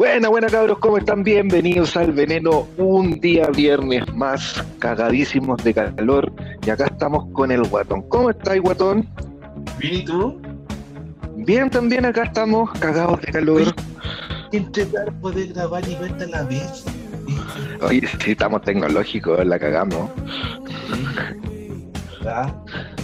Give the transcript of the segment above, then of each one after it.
Buena, buena cabros, ¿cómo están? Bienvenidos al Veneno, un día viernes más, cagadísimos de calor, y acá estamos con el guatón. ¿Cómo estás, guatón? Bien, ¿y tú? Bien, también acá estamos, cagados de calor. Intentar poder grabar y verte a la vez. Oye, sí, estamos tecnológicos, la cagamos. ¿verdad?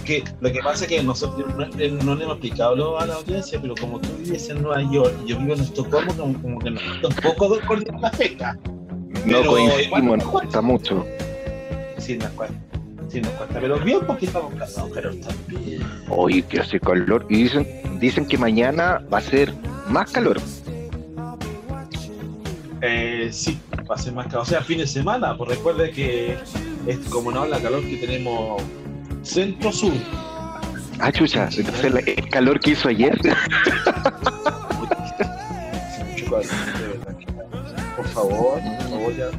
Que, lo que pasa es que nosotros no, eh, no le hemos explicado a la audiencia, pero como tú vives en Nueva York y yo vivo en Estocolmo, como, como que nos cuesta un poco coordinar la fecha. No coincidimos, nos cuesta mucho. Sí, nos cuesta. Sí, nos cuesta. Pero bien porque estamos casados, pero bien. Oye, que hace calor. Y dicen, dicen que mañana va a ser más calor. Eh, sí, va a ser más calor. O sea, fin de semana, pues recuerde que es como no la calor que tenemos centro-sur. Ah, chucha, entonces el calor que hizo ayer. Por favor, por favor, ya.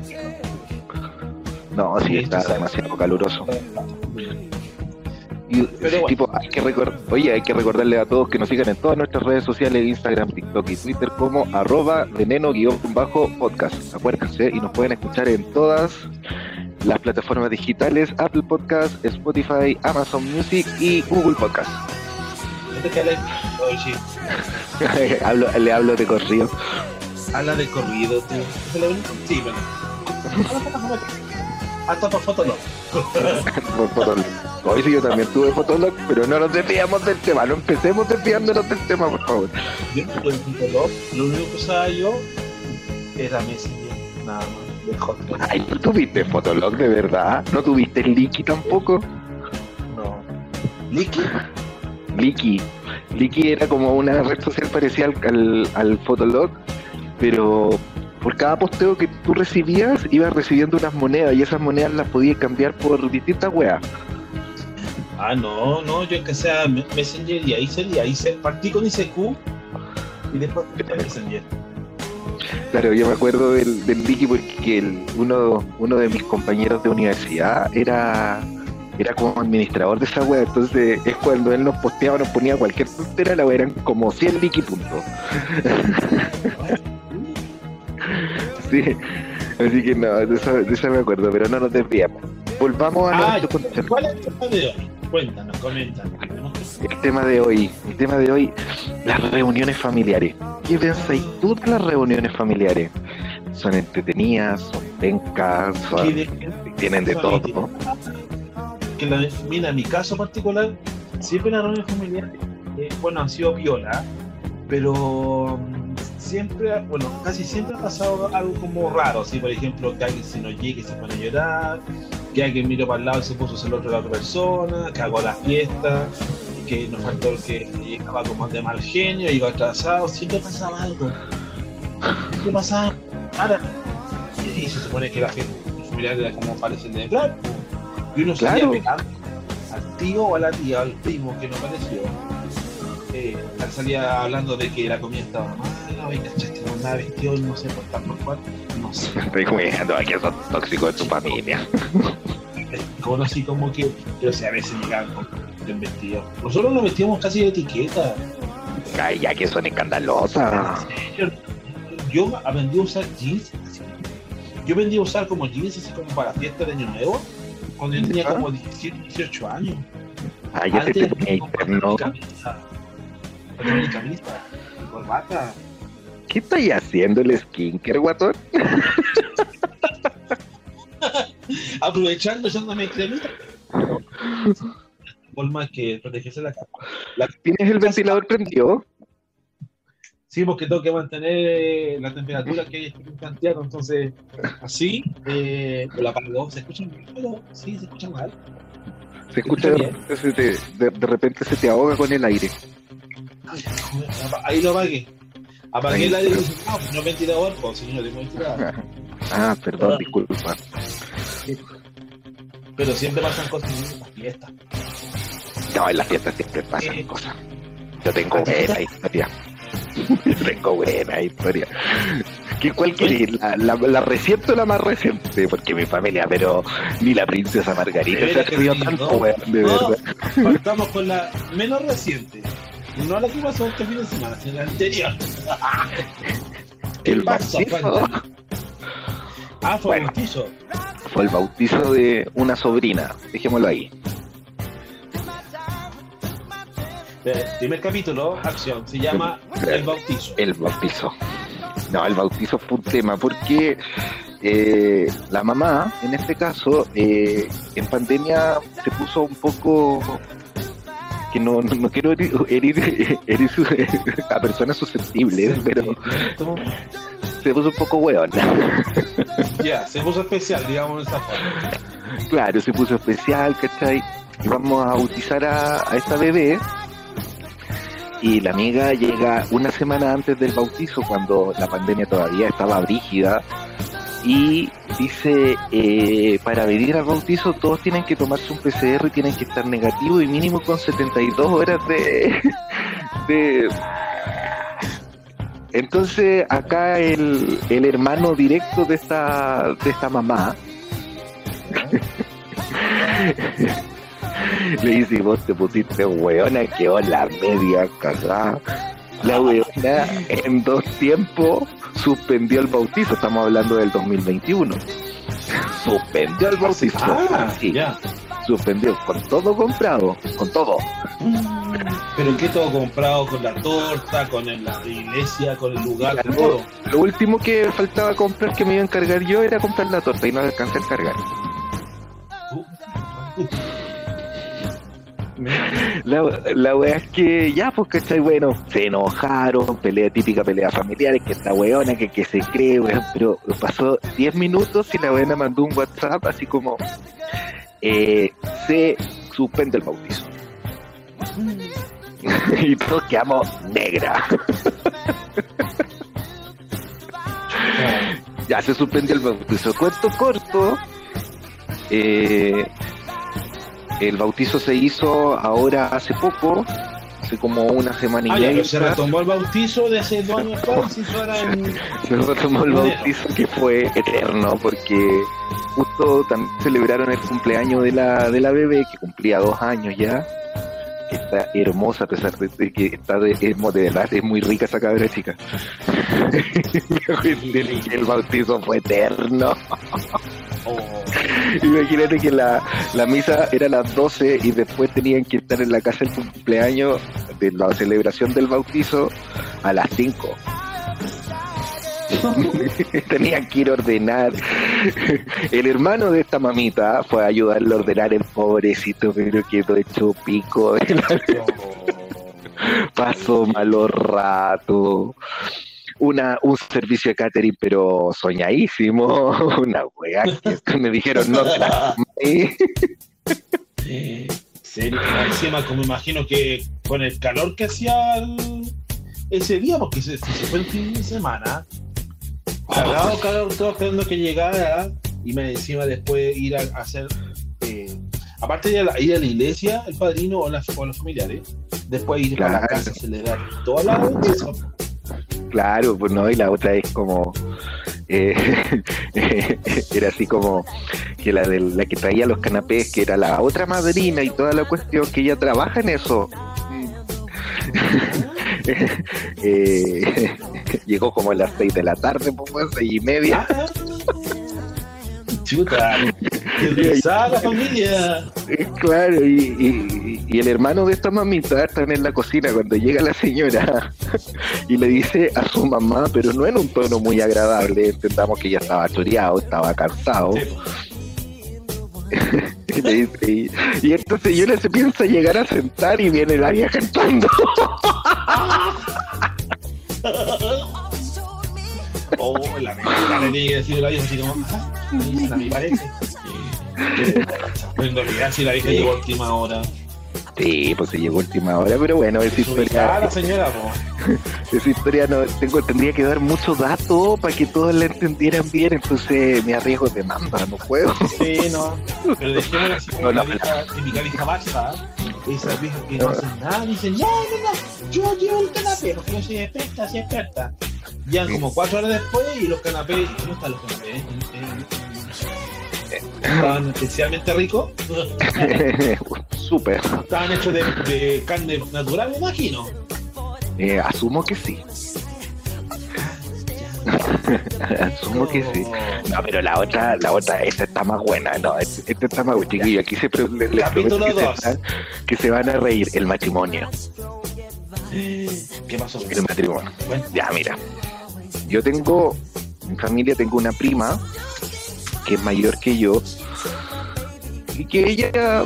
No, sí, está demasiado caluroso. Y, Pero sí, bueno. tipo, hay que recordar, oye, hay que recordarle a todos que nos sigan en todas nuestras redes sociales, Instagram, TikTok y Twitter como arroba veneno-podcast. Acuérdense, y nos pueden escuchar en todas las plataformas digitales, Apple Podcast, Spotify, Amazon Music y Google Podcast. Hablo, le hablo de corrido. habla de corrido, tú. Sí, bueno. Hasta para Fotolog. Por Fotolog. Hoy sí yo también tuve Fotolog, pero no nos desviamos del tema, no empecemos desviándonos del tema, por favor. Yo tuve Fotolog. Lo único que usaba yo era Messenger, nada más. De. Ay, ¿tú tuviste Fotolog de verdad? ¿No tuviste Liki tampoco? No. ¿Liqui? Liki. Liki era como una red social parecida al, al, al Fotolog, pero por cada posteo que tú recibías, ibas recibiendo unas monedas y esas monedas las podías cambiar por distintas weas. Ah, no, no, yo que sea Messenger y ahí sería, ahí se partí con ICQ y después a Messenger. Claro, yo me acuerdo del, del Liki porque el- uno, uno de mis compañeros de universidad era, era como administrador de esa wea, entonces es cuando él nos posteaba, nos ponía cualquier tontera, la wea eran como 100 Liki puntos. Sí, así que no, de eso, de eso me acuerdo, pero no nos desviamos. Volvamos a Ah, nuestro. ¿cuál es el tema de hoy? Cuéntanos, coméntanos. El tema de hoy, el tema de hoy, las reuniones familiares. ¿Qué pensáis tú de las reuniones familiares? ¿Son entretenidas? ¿Son pencas? Son- de- tienen de todo, ¿no? que la, mira, en mi caso particular, siempre las reuniones familiares, eh, bueno, han sido viola, pero mm, siempre, bueno, casi siempre ha pasado algo como raro, así por ejemplo, que alguien se nos llegue y se pone a llorar, que alguien miró para el lado y se puso celoso de la otra persona, que hago la fiesta, que nos faltó el que llegaba como de mal genio, iba atrasado, siempre pasaba algo. ¿Qué pasaba? Ahora, y se supone que la gente familiar era como parece de plan, y uno salía Claro. pegando al tío o a la tía, al primo que no pareció. Eh, salía hablando de que la comida estaba mala, oye, cachaste, no andaba vestido, no sé por tal por cual, no sé. Estoy jugando a que son tóxicos de tu familia. Como así como que, pero si a veces llegaban con bien vestidos. Nosotros nos vestíamos casi de etiqueta. Ay, ya que son escandalosas. Yo, yo aprendí a usar jeans. Yo aprendí a usar como jeans así como para fiesta de año nuevo. Cuando yo tenía ¿Ah? como 17, 18 años. Ay, ya se te ponía con interno. camisa, con mi camisa, corbata. ¿Qué estáis haciendo el skinker, guatón? Aprovechando, echándome cremita. Por más que protegerse la capa. La- ¿Tienes el ventilador prendido? Sí, porque tengo que mantener eh, la temperatura que hay en Santiago, entonces así, eh, se escucha mal, pero sí, se escucha mal. Se escucha de repente se te ahoga con el aire. Ahí lo apagué. Apagué el aire dije, no, ventilador, pues si no tengo ventilador. Ah, perdón, disculpa. Pero siempre pasan cosas en las fiestas. No, en las fiestas siempre pasan Eh. cosas. Yo tengo buena historia. Yo tengo buena historia. ¿Qué, ¿Cuál querés? ¿La, la, la reciente o la más reciente? Porque mi familia, pero ni la princesa Margarita se atrevió sí, tanto, ¿no? weón, de No. verdad. Partamos con la menos reciente. No la que pasó este fin de semana, sino la anterior. el bautizo. Ah, fue el bautizo. Fue el bautizo de una sobrina, dejémoslo ahí. primer capítulo, acción, se llama El bautizo. El bautizo. No, el bautizo fue un tema porque eh, la mamá, en este caso, eh, en pandemia se puso un poco que no, no, quiero herir, a personas susceptibles, pero se puso un poco weón. Ya, se puso especial, digamos de esa forma. Claro, se puso especial, ¿cachai? Y vamos a bautizar a, a esta bebé y la amiga llega una semana antes del bautizo, cuando la pandemia todavía estaba brígida, y dice, eh, para venir al bautizo todos tienen que tomarse un PCR y tienen que estar negativo y mínimo con 72 horas de... de... Entonces acá el, el hermano directo de esta, de esta mamá Le dice, vos te pusiste weona, quedó la media cagada. La weona en dos tiempos suspendió el bautizo. Estamos hablando del 2021. Suspendió el bautizo. Ah, sí. ya. Suspendió con todo comprado, con todo. Pero ¿qué todo comprado? Con la torta, con la iglesia, con el lugar, con todo. Lo último que faltaba comprar que me iba a encargar yo era comprar la torta y no alcancé a encargar. La, la wea es que ya, pues, ¿cachai? Bueno, se enojaron, pelea típica pelea familiar, que esta weona, que, que se cree, weón, pero pasó 10 minutos y la weona mandó un WhatsApp así como, eh, se suspende el bautizo. y todos quedamos negra. ya se suspendió el bautizo. Cuento corto, eh, el bautizo se hizo ahora hace poco, hace como una semana y Ah, media. se retomó el bautizo de hace dos años atrás, se hizo ahora en... Se retomó el bautizo que fue eterno porque justo también celebraron el cumpleaños de la, de la bebé que cumplía dos años ya. que Está hermosa a pesar de que está de, de verdad, es muy rica esa cabra chica. el bautizo fue eterno. Imagínate que la, la misa era a las 12 y después tenían que estar en la casa del cumpleaños de la celebración del bautizo a las 5. tenían que ir a ordenar. El hermano de esta mamita fue a ayudarle a ordenar el pobrecito, pero quedó hecho pico. Pasó malos ratos. Una, un servicio de catering, pero soñadísimo. Una wea que me dijeron, no te la comáis". serio, encima como imagino que con el calor que hacía el- ese día, porque se, se fue el fin de semana, cagado calor, todo esperando que llegara, y me encima después ir a, a hacer, eh, aparte de ir a, la, ir a la iglesia, el padrino o, las, o los familiares, después ir a la Claro. casa a celebrar toda la bautizo. Claro, pues no, y la otra es como. eh, era así como que la de la que traía los canapés, que era la otra madrina y toda la cuestión, que ella trabaja en eso. Eh, llegó como a las seis de la tarde, pues, seis y media. Chuta, la familia. Claro, y, y- y el hermano de esta mamita están en la cocina cuando llega la señora y le dice a su mamá, pero no en un tono muy agradable, entendamos que ya estaba choreado, estaba cansado. Y, le dice, y, y esta señora se piensa llegar a sentar y viene la vieja entrando. Oh, la verdad le tiene que decir la vieja así como, ah, a mí parece. En realidad si la vieja llegó a última hora. Sí, pues se llegó última hora, pero bueno, esa historia, la señora, po. esa historia no tengo, tendría que dar mucho dato para que todos la entendieran bien, entonces me arriesgo de manda, no puedo. Sí, no. Pero dejémosla así como No, la no. vieja, típica vieja bacha. Esas viejas que no hacen nada, dicen, no, no, no, yo llevo el canapé, porque yo soy experta, soy experta. Llegan como cuatro horas después y los canapés, ¿cómo están los canapés? Eh, Estaban especialmente ricos. Súper. Estaban hechos de, de carne natural, me imagino. Eh, asumo que sí. Asumo que sí. No, pero la otra, la otra, esta está más buena. No, esta está más buena, chiquillo. Aquí se les Capítulo prometo que dos. se, que se van a reír. El matrimonio. ¿Qué pasó? El matrimonio. Bueno, Ya, mira. Yo tengo, en mi familia tengo una prima que es mayor que yo y que ella,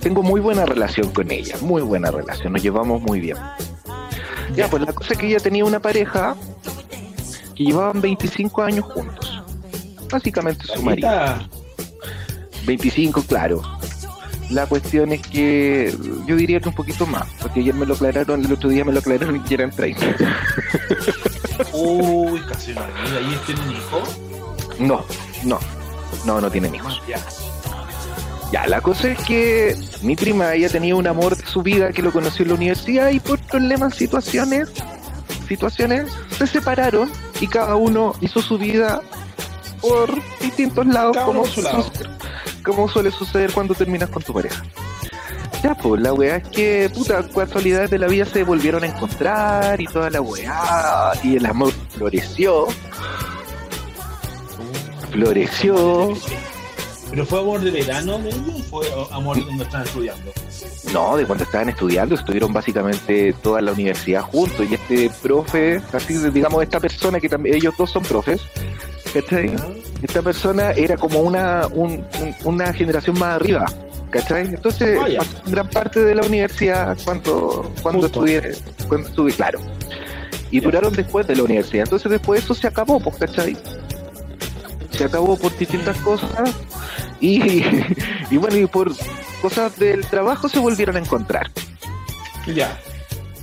tengo muy buena relación con ella, muy buena relación, nos llevamos muy bien. Ya, pues la cosa es que ella tenía una pareja que llevaban 25 años juntos. Básicamente su marido. Ahorita, 25, claro. La cuestión es que yo diría que un poquito más, porque ayer me lo aclararon, el otro día me lo aclararon y eran 30. Uy, casi vida. ¿Y tiene un hijo? No, no, no, no tienen hijos. Ya. Ya, la cosa es que mi prima, ella tenía un amor de su vida que lo conoció en la universidad y por problemas, situaciones, situaciones, se separaron y cada uno hizo su vida por distintos lados, como, su lado. como suele suceder cuando terminas con tu pareja. Ya, pues la weá es que, puta, casualidades de la vida se volvieron a encontrar y toda la weá, y el amor floreció, floreció. ¿Pero fue amor de verano de ellos o fue amor cuando estaban estudiando? No, de cuando estaban estudiando, estuvieron básicamente toda la universidad juntos y este profe, así digamos, esta persona que también, ellos dos son profes, ¿cachai? Esta persona era como una, un- un- una generación más arriba, ¿cachai? Entonces, Ah, gran parte de la universidad cuando, cuando estudié, cuando estuve, claro. Y duraron después de la universidad, entonces después eso se acabó, pues, ¿cachai? Se acabó por distintas cosas y, y bueno, y por cosas del trabajo se volvieron a encontrar. Ya.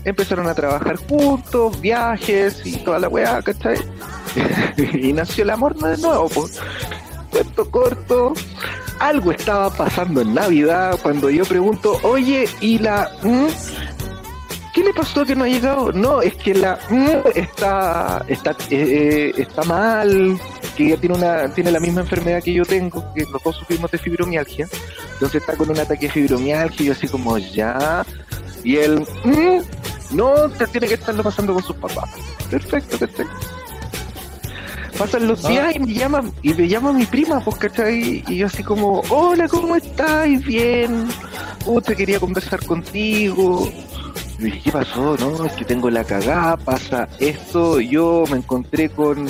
Empezaron a trabajar juntos, viajes y toda la weá, ¿cachai? y nació el amor de nuevo, pues. Cuento corto. Algo estaba pasando en Navidad cuando yo pregunto, oye, ¿y la... mm? ¿Qué le pasó que no ha llegado? No, es que la mm, está está eh, eh, está mal, que ella tiene una tiene la misma enfermedad que yo tengo, que los sufrimos de fibromialgia. Entonces está con un ataque de fibromialgia y yo así como ya. Y él, "Mm, no, te tiene que estarlo pasando con sus papás. Perfecto, perfecto. Pasan los Ah. días y me llaman, y me llama mi prima, pues, ¿cachai? Y yo así como, hola, ¿cómo estáis? Bien. Uh, te quería conversar contigo. Y dije, ¿qué pasó? No, es que tengo la cagada, pasa esto, yo me encontré con,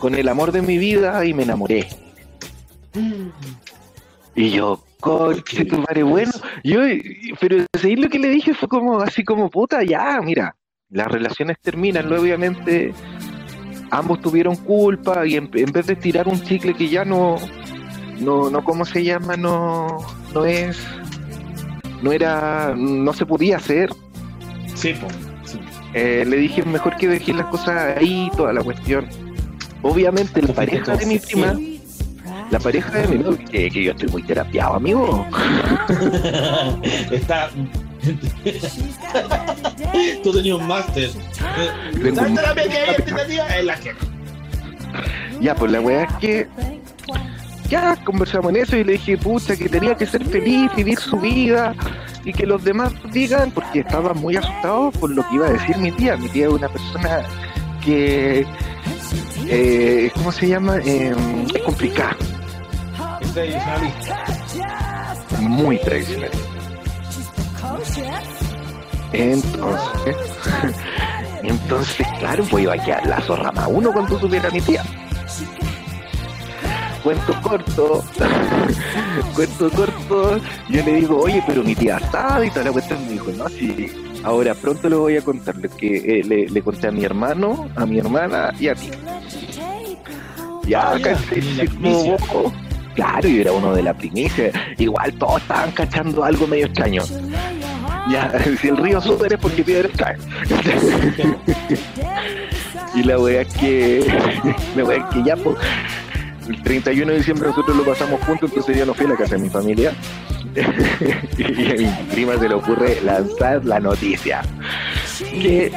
con el amor de mi vida y me enamoré. Y yo, coche, tu madre, bueno, yo, pero seguir lo que le dije fue como, así como, puta, ya, mira, las relaciones terminan, obviamente, ambos tuvieron culpa y en, en vez de tirar un chicle que ya no, no, no, ¿cómo se llama? No, no es, no era, no se podía hacer, Sí, po. Sí. eh, le dije mejor que dejé las cosas ahí, toda la cuestión. Obviamente la pareja de mi prima, la pareja de mi prima, que, que yo estoy muy terapiado, amigo. Está. Tú tenías un máster. Ya, pues la weá es que ya conversamos en eso y le dije, pucha, que tenía que ser feliz, vivir su vida y que los demás digan, porque estaba muy asustado por lo que iba a decir mi tía. Mi tía es una persona que, eh, ¿cómo se llama? Eh, es complicada, Es tradicionalista. muy tradicional. Entonces, entonces, claro, pues iba a quedar la zorra más uno cuando supiera mi tía. Cuento corto, cuento corto, yo le digo, oye, pero mi tía sabe y toda la cuestión me dijo, no, sí, ahora pronto le voy a contar lo que eh, le, le conté a mi hermano, a mi hermana y a ti. Ya, Ah, casi, Claro, yo era uno de la primicia. Igual todos estaban cachando algo medio extraño. Ya, si el río sube es porque piedra cae. y la wea es que. La wea es que ya, pues. El 31 de diciembre nosotros lo pasamos juntos, entonces yo no fui a la casa de mi familia. y a mi prima se le ocurre lanzar la noticia. Que.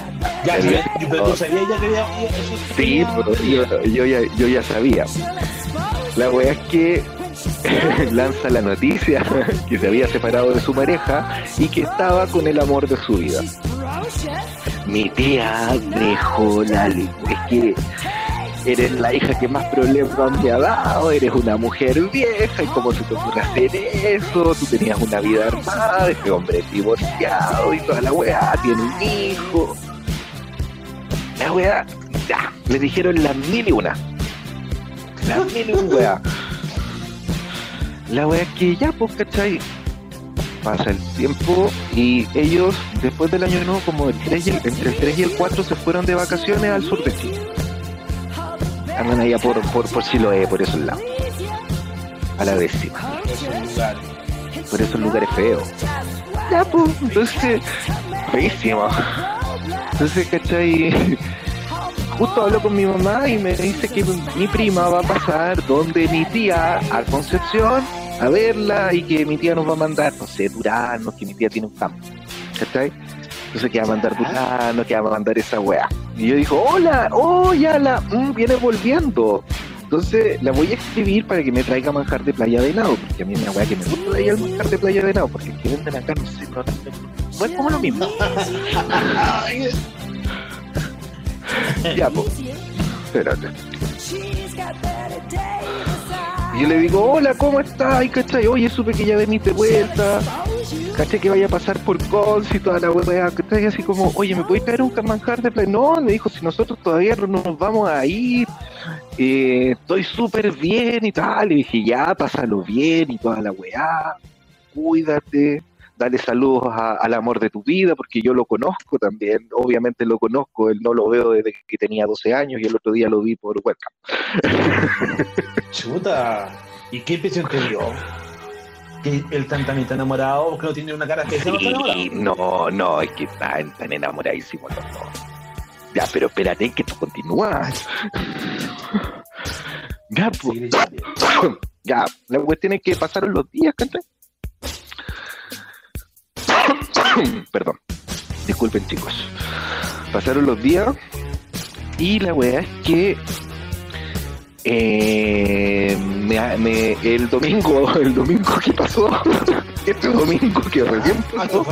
Ya, ya que había. eso Sí, pero yo, yo ya, yo ya sabía. La wea es que lanza la noticia que se había separado de su pareja y que estaba con el amor de su vida. Mi tía dejó la... Es que eres la hija que más problemas me ha dado, eres una mujer vieja, y cómo se te ocurre hacer eso, tú tenías una vida armada, este hombre es divorciado y toda la weá, tiene un hijo. La weá, ya, le dijeron las mil y una. Las mil y una weá. La weá que ya, pues, ¿cachai? Pasa el tiempo y ellos, después del año nuevo, como el 3 y el, entre el 3 y el 4, se fueron de vacaciones al sur de Chile. Andan allá por, por, por Chiloé, por esos lados. A la décima. Por esos lugares feos. Ya, pues, entonces, feísimo. Entonces, ¿cachai? Justo hablo con mi mamá y me dice que mi prima va a pasar donde mi tía, a Concepción, a verla y que mi tía nos va a mandar, no sé, duranos, que mi tía tiene un campo. ¿Cachai? Entonces que va a mandar duranos, que va a mandar esa weá. Y yo digo, hola, oh, la, mm, viene volviendo. Entonces la voy a escribir para que me traiga manjar de playa de helado, porque a mí me weá que me gusta el manjar de playa de helado, porque el que venden acá no sé, no, no como lo mismo. ya, pues. Espérate. Y yo le digo, hola, ¿cómo estás? Y cachai, oye, supe que ya veniste de vuelta. Caché que vaya a pasar por Cons y toda la weá. Cachai, así como, oye, ¿me podéis traer un manjar de play? No, me dijo, si nosotros todavía no nos vamos a ir, eh, estoy súper bien y tal. Y dije, ya, pásalo bien y toda la weá. Cuídate dale saludos a- al amor de tu vida, porque yo lo conozco también, obviamente lo conozco, él no lo veo desde que tenía 12 años y el otro día lo vi por webcam. Chuta. ¿Y qué impresión te dio? Que él tan tan está enamorado, que no tiene una cara especial. Sí, no, no, es que están tan enamoradísimos los dos. Ya, pero espérate que tú continúas. Ya, pues, Sí, ya, la cuestión es que pasaron los días, ¿cachai? Perdón, disculpen chicos. Pasaron los días y la weá es que eh, me- me- el domingo, el domingo que pasó, este domingo que recién Ah, pasó.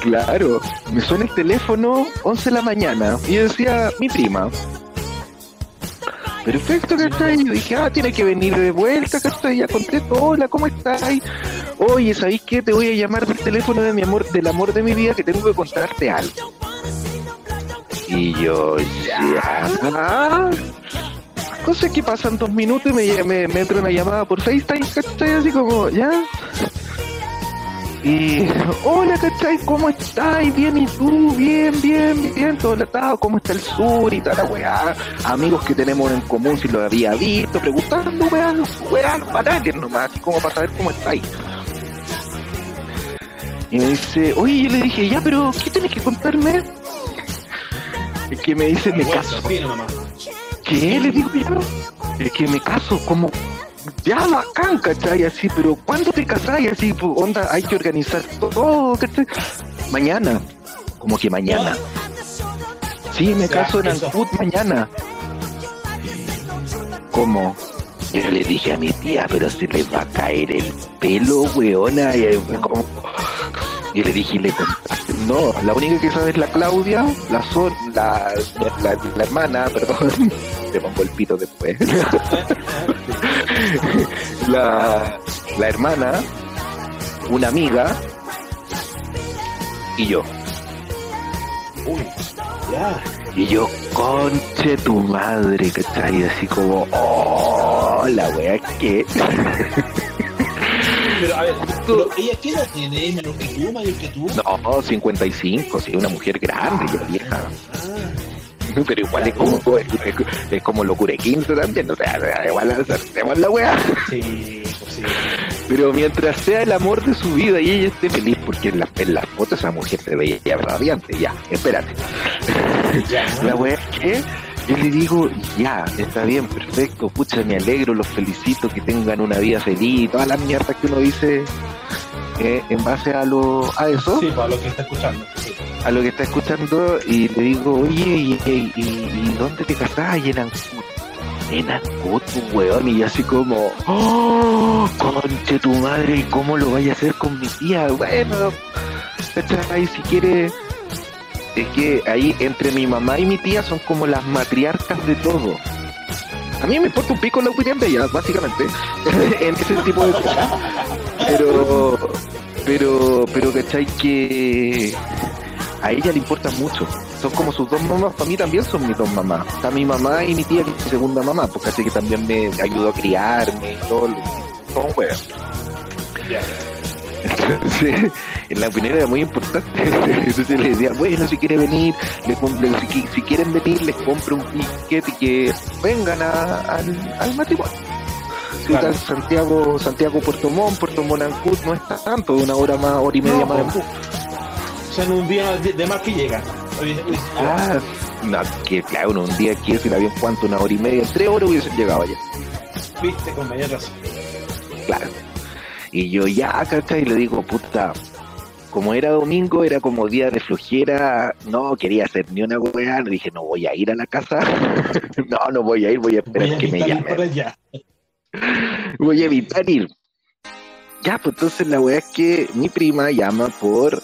Claro, me suena el teléfono 11 de la mañana y yo decía, mi prima. Perfecto, ¿cachai? Yo dije, ah, tiene que venir de vuelta, ¿cachai? Ya contesto, hola, ¿cómo estás? Oye, ¿sabéis qué? Te voy a llamar del teléfono de mi amor, del amor de mi vida, que tengo que contarte algo. Y yo, ya. Cosa que pasan dos minutos y me, me, me entra una llamada por FaceTime, ¿cachai? Así como, ya. Y, hola, ¿cachai? ¿Cómo estás? Bien, ¿y tú? Bien, bien, bien, todo latado, ¿cómo está el sur y tal, weá? Amigos que tenemos en común, si lo había visto, preguntando, weá, weá, banales nomás, así como para saber cómo estáis. Y me dice, oye, yo le dije, ya, pero, ¿qué tienes que contarme? Es que me dice, me caso. ¿Qué? Le digo yo. Es que me caso, como. Ya bacán, ¿cachai? Así, pero ¿cuándo te casás? Y así, pues, onda, hay que organizar todo, ¿cachai? Mañana. Como que mañana. Sí, me caso en eso- Ancud mañana. ¿Cómo? Yo le dije a mi tía, pero se le va a caer el pelo, weona. Y como- y le dije, y le contaste. No, la única que sabe es la Claudia, la Sol, la, la, la hermana, perdón. Te pongo el pito después. la, la hermana, una amiga y yo. Uy, ya. Y yo, conche tu madre, ¿cachai? Así como, oh, la wea que. Pero a ver, pero ella qué edad tiene, menor que tú, mayor que tú. No, 55, sí, una mujer grande, ya vieja. Ah, Pero igual es como, es, es como locura de 15 también, o sea, igual la wea. sí, pues sí. Pero mientras sea el amor de su vida y ella esté feliz, porque en, la, en las fotos esa mujer se veía radiante, ya, espérate. Ya. La es que yo le digo, ya, está bien, perfecto, pucha, me alegro, los felicito, que tengan una vida feliz, todas las mierdas que uno dice eh, en base a lo a eso, Sí, para lo que está escuchando. Sí. a lo que está escuchando, y le digo, oye, ¿y, y, dónde te casás? Y en Ancud. En Ancud, tu weón, y así como, oh, conche tu madre, ¿y cómo lo vaya a hacer con mi tía? Bueno, ¿cachai? si quiere es que ahí entre mi mamá y mi tía son como las matriarcas de todo. A mí me importa un pico la opinión de ellas, básicamente, en ese tipo de cosas. Pero, pero, pero, ¿cachai? Que a ella le importa mucho. Son como sus dos mamás, para mí también son mis dos mamás. Está mi mamá y mi tía, que es mi segunda mamá, porque así que también me ayudó a criarme y todo. Son weas. Entonces, en la opinión era muy importante. Entonces le decía, bueno, si quiere venir, les compro, si, si, quieren venir, les compro un ticket y que vengan a, al, al matrimonio. Claro. Santiago, Santiago Puerto Montt, Puerto Monancut no está tanto, una hora más, hora y media no, más en bus. O sea, en un día de, de más que llega. Ah, no, que claro, un día aquí si el avión cuánto, una hora y media, tres horas hubiesen llegado allá. Viste, con mayor razón. Claro. Y yo ya, ¿cachai? Y le digo, puta, como era domingo, era como día de flojera, no quería hacer ni una weá, le dije, no voy a ir a la casa, no, no voy a ir, voy a esperar voy a que me llame. Voy a evitar ir. Ya, pues entonces la weá es que mi prima llama por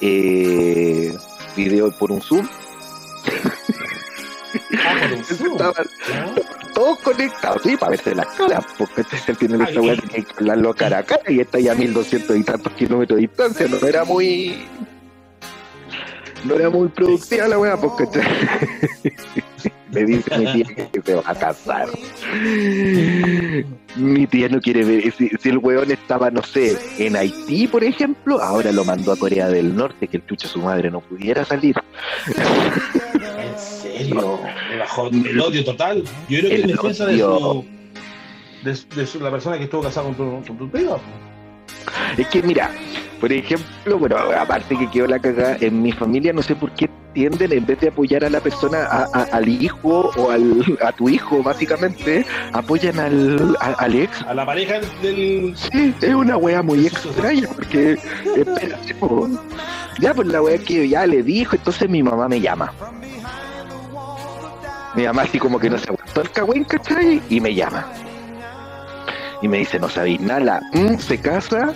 eh, video, por un Zoom. Ah, por un Zoom. Todos conectados, sí, para verse las caras, porque este tiene esta weá que hablarlo cara a cara y está ya a 1200 y tantos kilómetros de distancia, no era muy. No era muy productiva la weá, porque me dice mi tía que se va a casar. Mi tía no quiere ver. Si, si, el weón estaba, no sé, en Haití, por ejemplo, ahora lo mandó a Corea del Norte, que el chucho su madre no pudiera salir. Me bajó el odio total. Yo creo que en defensa de su, de, de su, la persona que estuvo casada con tu, con tu tío. Es que mira, por ejemplo, bueno, aparte que quedó la cagada, en mi familia no sé por qué tienden, en vez de apoyar a la persona, a, a, al hijo o al, a tu hijo, básicamente, apoyan al, a, al ex. A la pareja del. Sí, es una wea muy extraña, porque, espérate, po. ya pues la wea que ya le dijo, entonces mi mamá me llama. Mi mamá así como que no se aguantó el cagüín, ¿cachai? Y me llama. Y me dice, no sabéis nada, mm, se casa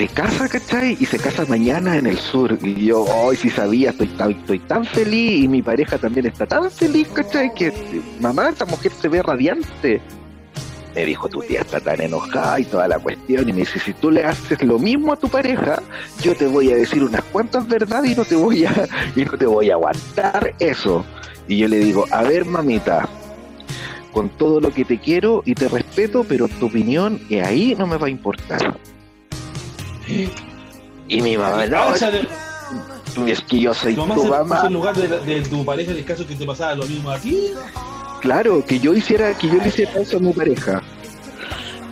se casa, ¿cachai? Y se casa mañana en el sur. Y yo, hoy sí sabía, estoy estoy tan feliz y mi pareja también está tan feliz, ¿cachai? Que mamá, esta mujer se ve radiante. Me dijo, tu tía está tan enojada y toda la cuestión. Y me dice, si tú le haces lo mismo a tu pareja, yo te voy a decir unas cuantas verdades y no te voy a, y no te voy a aguantar eso. Y yo le digo, a ver, mamita, con todo lo que te quiero y te respeto, pero tu opinión y ahí no me va a importar. Y mi mamá, no, es que yo soy tu mamá. en lugar de, de, tu pareja en el caso que te pasara lo mismo a ti. Claro, que yo hiciera, que yo le hiciera eso a mi pareja.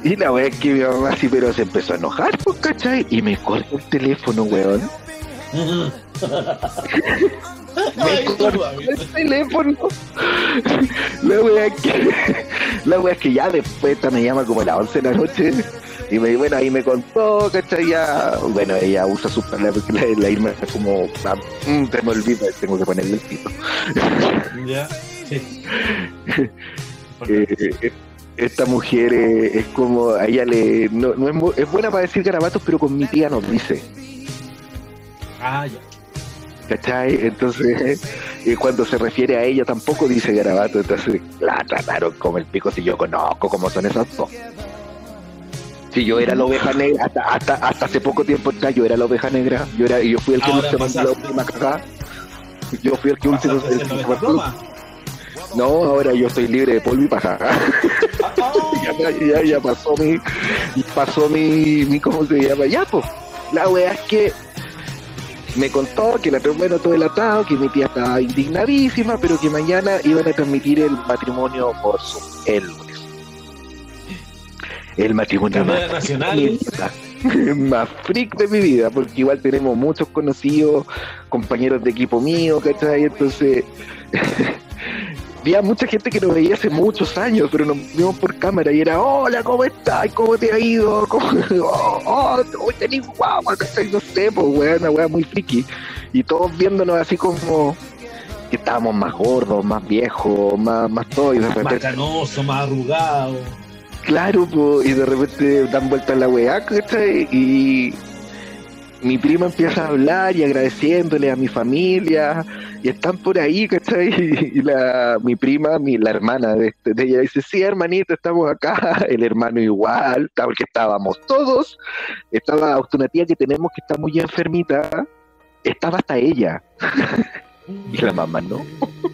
Y la wea es que mi mamá sí, pero se empezó a enojar, pues, ¿cachai? Y me cortó el teléfono, weón. me cortó el teléfono. La wea es que, la wea es que ya después esta me llama como a las 11 de la noche. Y me, bueno, ahí me contó, ¿cachai? Ya, bueno, ella usa sus palabras, porque la, la Irma es como, ah, mm, te me olvida, tengo que ponerle el pito. Ya, sí. Eh, esta mujer eh, es como, a ella le, no, no es, buena para decir garabatos, pero con mi tía nos dice. Ah, ya. ¿Cachai? Entonces, eh, cuando se refiere a ella tampoco dice garabato, entonces la trataron como el pico si yo conozco cómo son esas dos. Si yo era la oveja negra, hasta, hasta, hasta hace poco tiempo atrás yo era la oveja negra, yo era, y yo fui el que Ahora no se mandó la última cagada. Yo fui el que último ¿Pasaste a No, ahora yo estoy libre de polvo y paja. Ya, ya, ya pasó mi, pasó mi, mi, ¿cómo se llama? Ya, pues, la wea es que me contó que la bueno todo el atado, que mi tía estaba indignadísima, pero que mañana iban a transmitir el matrimonio por Zoom, el lunes. El matrimonio más nacional. más freak de mi vida, porque igual tenemos muchos conocidos, compañeros de equipo mío, ¿cachai? Entonces, había mucha gente que nos veía hace muchos años, pero nos vimos por cámara y era, hola, ¿cómo estás? ¿Cómo te ha ido? ¿Cómo... Oh, oh, hoy tenés guagua, ¿cachai? No sé, pues, weón, una weá muy friki. Y todos viéndonos así como que estábamos más gordos, más viejos, más, más todo, y de Más repente, canoso, más arrugado. claro, pues, y de repente dan vuelta la weá, ¿cachai? Y, mi prima empieza a hablar y agradeciéndole a mi familia y están por ahí, ¿cachai? Y la, mi prima, mi, la hermana de, de ella dice, sí, hermanita, estamos acá, el hermano igual, porque estábamos todos, estaba una tía que tenemos que está muy enfermita, estaba hasta ella. y la mamá no,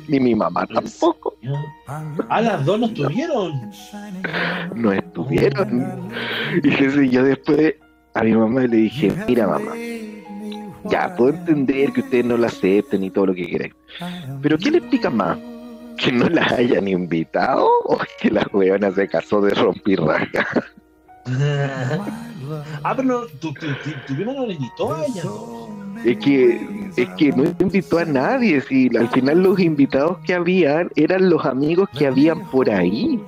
ni mi mamá tampoco. Ah, las dos no estuvieron. No estuvieron. Y yo después a mi mamá le dije, mira mamá, ya puedo entender que ustedes no la acepten y todo lo que quieran, pero ¿qué le explica más? ¿Que no la hayan invitado o que la weona se casó de rompirraja? ah, pero no, tu, tu, tu, no le invitó a ella, Es que, es que no invitó a nadie, si al final los invitados que habían eran los amigos que habían por ahí.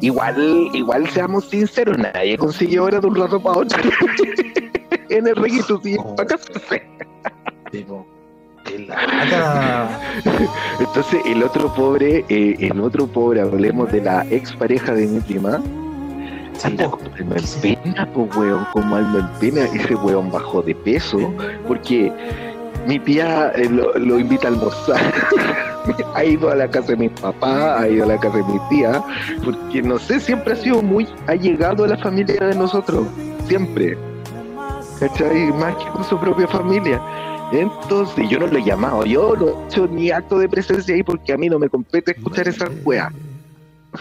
Igual, igual seamos sinceros, nadie consiguió ahora de un rato para otro en el reguito, sí, oh. para casarse. Entonces el otro pobre, eh, el otro pobre, hablemos de la ex pareja de mi prima, como alma en pena, pues weón, como alma en pena, ese weón bajó de peso, porque mi tía eh, lo, invita a almorzar. ha ido a la casa de mi papá, ha ido a la casa de mi tía, porque no sé, siempre ha sido muy allegado a la familia de nosotros, siempre. ¿Cachai? Más que con su propia familia. Entonces, yo no lo he llamado, yo no he hecho ni acto de presencia ahí porque a mí no me compete escuchar esa weas.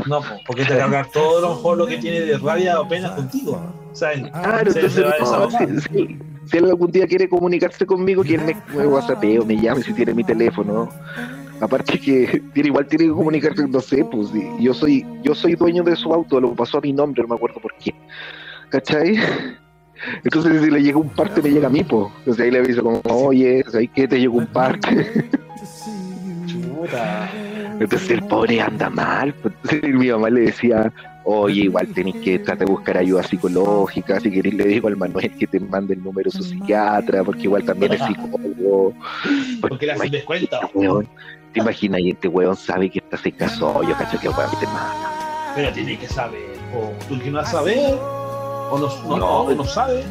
No, porque te cargar todo lo mejor lo que tiene de rabia o pena contigo. ¿Sabes? Claro, entonces, si él algún día quiere comunicarse conmigo, que él me, me o me llame si tiene mi teléfono. Aparte que tiene, igual tiene que comunicarse, no sé, pues yo soy, yo soy dueño de su auto, lo pasó a mi nombre, no me acuerdo por qué. ¿Cachai? Entonces si le llega un parte me llega a mí, pues. Entonces ahí le aviso como, oye, ¿sabes qué? Te llegó un parte. Entonces el pobre anda mal. Pues. Entonces mi mamá le decía, oye, igual tenés que tratar de buscar ayuda psicológica, si querés le digo al Manuel que te mande el número de su psiquiatra, porque igual también es psicólogo. Porque, le hacen descuento. te imaginas, y este weón sabe que está se casó, yo cacho que weón te mata. Pero tiene que saber, o tú que no vas a saber, o no, no, no, sabe.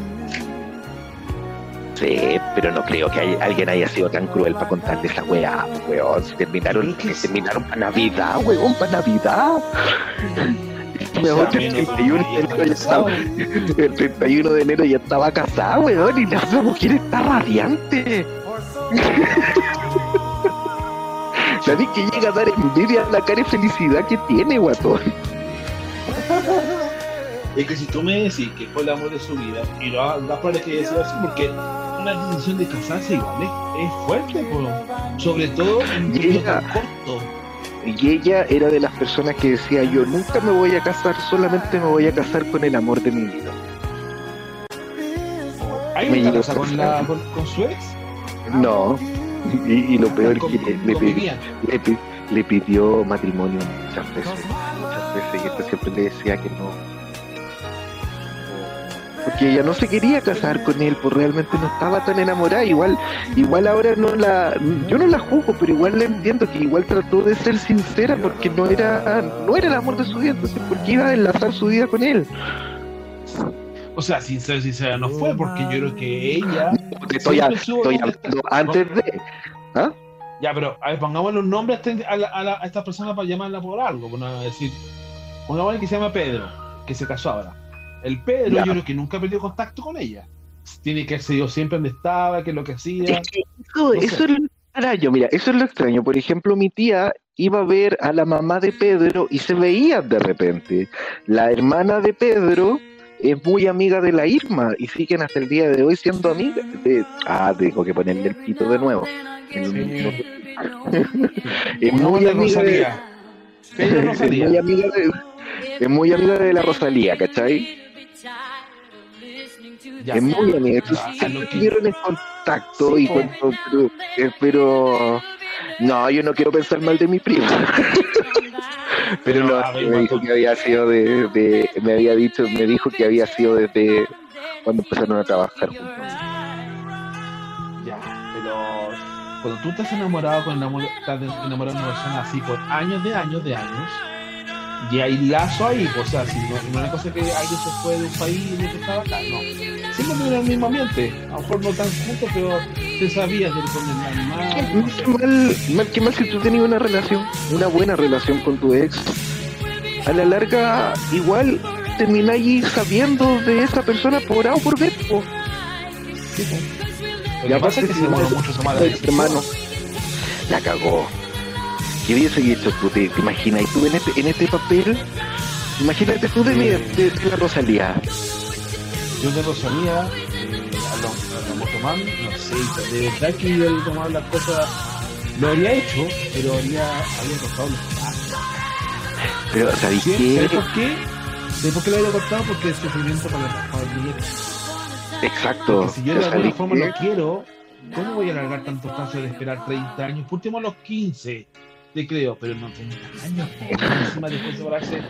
Sí, pero no creo que alguien haya sido tan cruel para contarle esa weá, weón. Se terminaron, se terminaron para Navidad, weón, para Navidad. Mejor el 31 de enero ya estaba, el 31 de enero ya estaba casada, weón, y la otra mujer está radiante. ¿Sabes que llega a dar envidia a la cara de felicidad que tiene, guatón? Es que si tú me decís que fue el amor de su vida, y lo das para que decir así, porque una decisión de casarse igual es, fuerte, sobre todo en un corto. Y ella era de las personas que decía yo nunca me voy a casar, solamente me voy a casar con el amor de mi vida. ¿Hay una casa con, la, con, su ex? No, y, lo peor es que le, le, pidió matrimonio muchas veces, muchas veces, y esta siempre le decía que no, porque ella no se quería casar con él, pues realmente no estaba tan enamorada. Igual, igual ahora no la, yo no la juzgo, pero igual le entiendo que igual trató de ser sincera porque no era, no era el amor de su vida, entonces porque iba a enlazar su vida con él. O sea, sincera, sincera no fue, porque yo creo que ella. estoy, hablando antes de. ¿Ah? Ya, pero a ver, pongamos los nombres a, a, esta persona para llamarla por algo, no decir. Pongamos que se llama Pedro, que se casó ahora. El Pedro, yo creo que nunca perdió contacto con ella. Tiene que ser yo siempre donde estaba, qué es lo que hacía. eso, es lo extraño, mira, eso es lo extraño. Por ejemplo, mi tía iba a ver a la mamá de Pedro y se veían de repente. La hermana de Pedro es muy amiga de la Irma y siguen hasta el día de hoy siendo amigas. ah, tengo que ponerle el pito de nuevo. es muy amiga de, es muy amiga de, es muy amiga de la Rosalía, ¿cachai? Es muy amiga. Entonces tuvieron en contacto y cuento, pero, no, yo no quiero pensar mal de mi prima. pero no, me dijo que había sido de, me había dicho, me dijo que había sido desde cuando empezaron a trabajar juntos. Ya, pero cuando tú estás enamorado con enamor, estás enamorado de una persona así por años de años de años, y hay lazo ahí, o sea, si no, no es una cosa que alguien se fue de un país y que estaba acá, no. Siempre en el mismo ambiente, a lo mejor no tan juntos, pero se sabía que con el animal. No sé. mal, mal que mal si tú tenías una relación, una buena relación con tu ex, a la larga igual termináis sabiendo de esa persona por A o por B. Lo que pasa es que se demoró mucho decisión. hermano, la cagó. ¿Qué hubiese hecho tú? ¿Te, te imaginas? Y tú en este, en este papel, imagínate tú de, mi- de, de la Rosalía. Yo de Rosalía, eh, a los Motomami, no sé, de verdad que él tomaba las cosas, lo habría hecho, pero habría, habría cortado los zapatos. Pero, ¿sabéis ¿Sí? qué? ¿Sabes por qué? ¿Sabes por qué lo habría cortado? Porque es sufrimiento para, la- billete. Exacto. Porque si yo de alguna ¿sabéis forma qué? lo quiero, ¿cómo voy a alargar tanto plazo de esperar 30 años? Por último, a los 15, te creo, pero no 30 años. Encima después de separarse,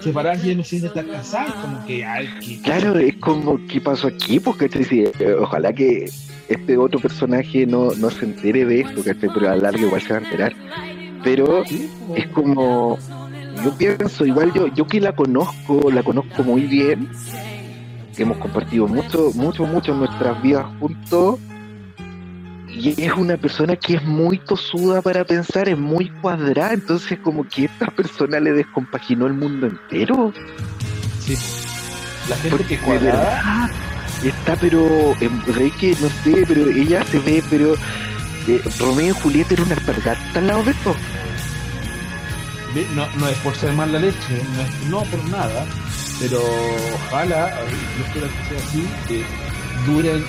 separarse y no siente estar casado, como que, ay, que. Claro, es como, ¿qué pasó aquí? Pues, ¿cachai? Sí, eh, ojalá que este otro personaje no, no se entere de esto, ¿cachai? Pero a la larga igual se va a enterar. Pero po. es como, yo pienso, igual yo, yo que la conozco, la conozco muy bien, que hemos compartido mucho, mucho, mucho nuestras vidas juntos, y es una persona que es muy tosuda para pensar, es muy cuadrada, entonces como que esta persona le descompaginó el mundo entero. Sí. La gente Porque que de cuadrada, verdad está, pero en verdad que no sé, pero ella se ve, pero eh, Romeo y Julieta era una alpargata al lado de esto. no, no es por ser mal la leche, no, es, no por nada, pero ojalá, ver, yo espero que sea así, que duren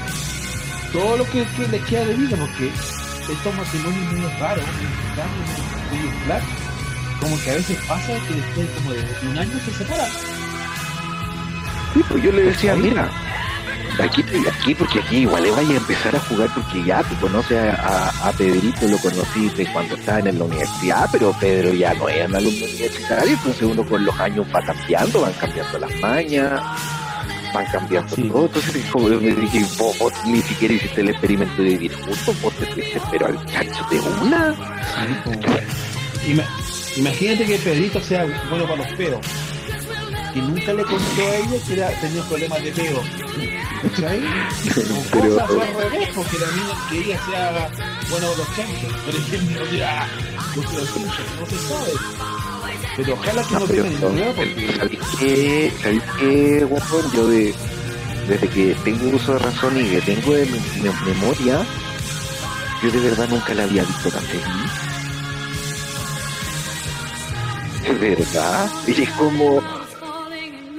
todo lo que, que les queda de vida, porque estos matrimonios medio raros, medio flat, como que a veces pasa que después como de un año se separan. Sí, pues yo le decía, mira, aquí, aquí, porque aquí igual le vaya a empezar a jugar, porque ya tú conoces a, a- a Pedrito, lo conociste cuando estaban en la universidad, pero Pedro ya no es un alumno universitario, entonces uno con los años va cambiando, van cambiando las mañas, van cambiando Sí. todo, entonces como yo me dije, vos, vos ni siquiera hiciste el experimento de vivir juntos, vos te fuiste, pero al cacho de una. Ima- imagínate que Pedrito sea bueno para los pedos. Que nunca le contó a ella que era, tenía problemas de peo. ¿Cachai? Pero- cosas al revés, porque la niña, que ella sea bueno para los chanchos. Por ejemplo, sea, los los chanchos, no se sabe. Pero ojalá que no, No, tenga porque ¿sabéis qué? ¿Sabéis qué, guapón? Yo de, desde que tengo uso de razón y que tengo de memoria, yo de verdad nunca la había visto tan feliz. De verdad. Y es como...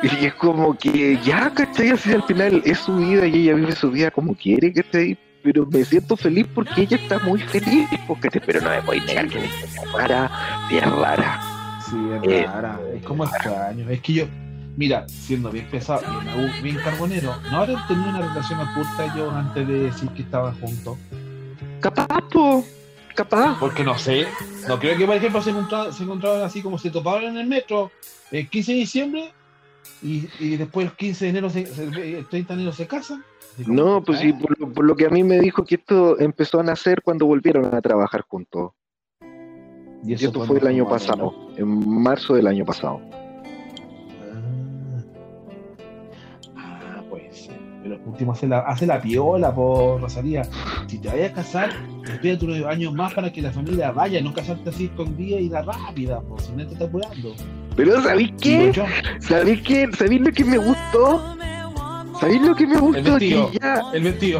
Y es como que ya, ¿cachai? Así al final es su vida y ella vive su vida como quiere, ¿cachai? Pero me siento feliz porque ella está muy feliz, porque pero no me voy a negar que es rara, bien rara. Sí, es Eh, rara. Es como extraño. Es que yo, mira, siendo bien pesado, bien, bien carbonero, ¿no habrán tenido una relación oculta ellos antes de decir que estaban juntos? Capaz, po, capaz. Porque no sé, no creo que por ejemplo se encontraban, se encontraban así como se topaban en el metro el 15 de diciembre y, y después el 15 de enero, se, se- el 30 de enero se casan. No, pues sí, ¿eh? por lo, por lo que a mí me dijo que esto empezó a nacer cuando volvieron a trabajar juntos. Y Y esto fue el año pasado, en marzo del año pasado. Ah, pues. Pero por último hace la, hace la piola por Rosalía. Si te vayas a casar, espérate unos años más para que la familia vaya, no casarte así escondida y la rápida, pues si no te está apurando. Pero ¿sabéis qué? ¿Sabéis qué? ¿Sabéis lo que me gustó? ¿Sabéis lo que me gustó? vestido. Que ya el vestido.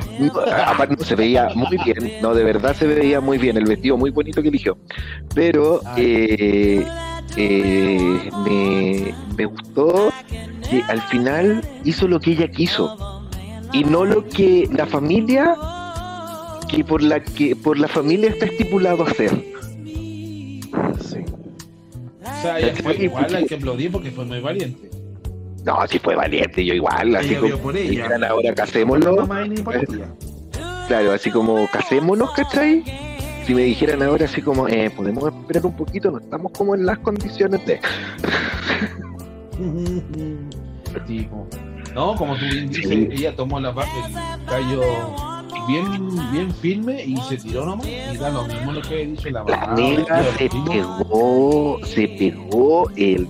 Aparte no se veía muy bien, no, de verdad se veía muy bien, el vestido muy bonito que eligió. Pero Ah. eh, eh, me, me gustó que al final hizo lo que ella quiso y no lo que la familia que por la que por la familia está estipulado hacer. Sí. O sea, ella fue igual hay que aplaudir porque fue muy valiente. No, si fue valiente, yo igual, así como por ella. dijeran ahora empatía. claro, así como casémonos, ¿cachai? Si me dijeran ahora así como, eh, podemos esperar un poquito, no estamos como en las condiciones de... Sí, como- no, como tú bien dices, Sí. ella tomó la parte callo bien, bien firme y se tiró nomás. Y da lo mismo lo que dice la La mamá. nena Yo, se pegó, se pegó el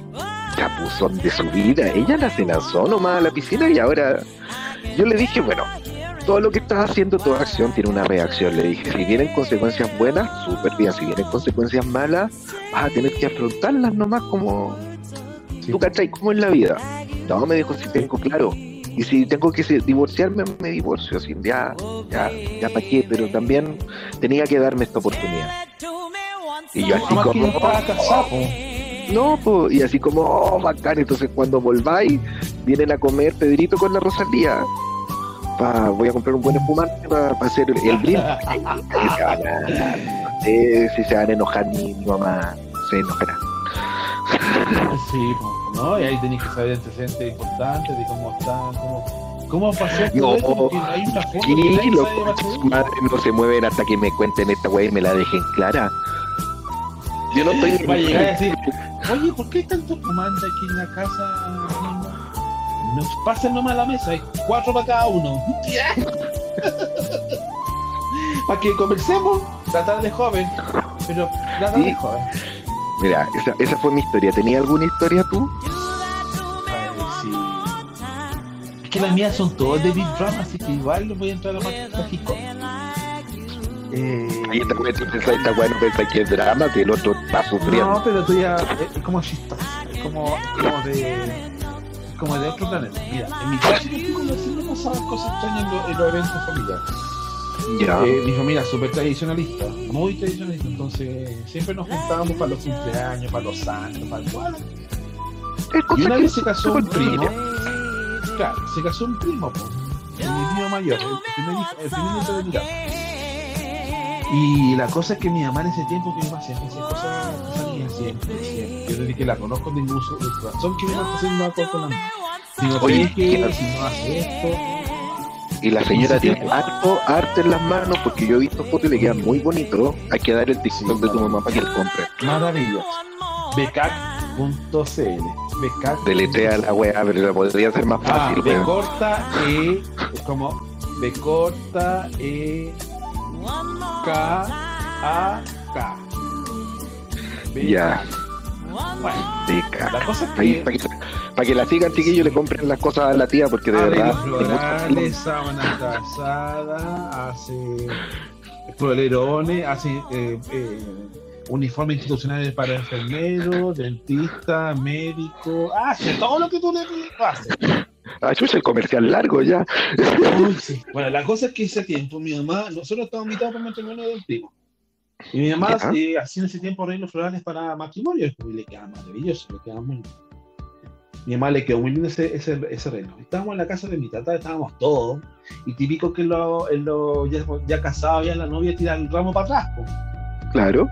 chapuzón de su vida. Ella la se lanzó nomás a la piscina y ahora yo le dije, bueno, todo lo que estás haciendo, toda acción tiene una reacción. Le dije, si vienen consecuencias buenas, súper bien. Si vienen consecuencias malas, vas a tener que afrontarlas nomás como... ¿Tú cachai? Como en la vida. No, me dijo, si tengo claro. Y si tengo que divorciarme, me divorcio. Así, ya, ya, ya para qué, pero también tenía que darme esta oportunidad. Y yo así como... No, pues, y así como, oh, bacán. Entonces, cuando volváis, vienen a comer Pedrito con la Rosalía. Pa, voy a comprar un buen espumante para hacer el, el blin. si se van a enojar mi, mamá, se enojará. Sí, ¿no? Y ahí tenéis que saber antecedentes importantes de cómo están, cómo, cómo pasó no, hay una sí, madre no se mueven hasta que me cuenten esta wey y me la dejen clara. Yo no estoy. Va a llegar a decir, oye, ¿por qué hay tanto comando aquí en la casa? Nos pasen nomás a la mesa, hay cuatro para cada uno. para que conversemos, tratar de joven, pero tratar de joven. Mira, esa, esa fue mi historia. ¿Tenía alguna historia tú? sí. Es que las mías son todas de Big Drama, así que igual voy a entrar a más trágico. Eh, y esta pensáis, está bueno, pensáis que es drama, que el otro está sufriendo. No, pero tú ya, es como chistoso, es como, como de como de otro planeta. Mira, en mi caso, siempre pasaban cosas extrañas en, los eventos familiares. Ya. Eh, mi familia es súper tradicionalista, muy tradicionalista, entonces siempre nos juntábamos para los cumpleaños, para los santos, para el Y una vez se casó un primo, claro, se casó un primo, pues, mi primo mayor, el primer, hijo, el primer hijo de mi casa. Y la cosa es que mi mamá en ese tiempo que mi mamá hacía cosas salían siempre. Yo desde que la conozco tengo uso del corazón que me va haciendo algo con la no Oye, que, si no hace esto. Y la señora tiene harto arte en las manos porque yo he visto fotos y le quedan muy bonito. Hay que dar el TikTok de tu mamá para que le compre. Maravilloso. Becac.cl Becac. Deletea la weá, pero la podría ser más ah, fácil. Ah, B corta E, como B corta E K A K. Ya. Bueno, la cosa es que... para, que, la sigan, chiquillos, le compren las cosas a la tía, porque de verdad. Florales, sábanas casadas, hace polerones, hace eh, eh, uniformes institucionales para enfermeros, dentistas, médicos, hace todo lo que tú le haces. Ah, eso es el comercial largo ya. Bueno, la cosa es que ese tiempo mi mamá, nosotros estábamos invitados por matrimonio del primo. Y mi mamá eh, hacía en ese tiempo arreglos florales para matrimonio y le quedaba maravilloso, le quedaba muy lindo. Mi mamá le quedó muy lindo ese, ese, ese. Estábamos en la casa de mi tata, estábamos todos. Y típico que lo, lo ya, ya, casado, ya la novia tira el ramo para atrás. Claro.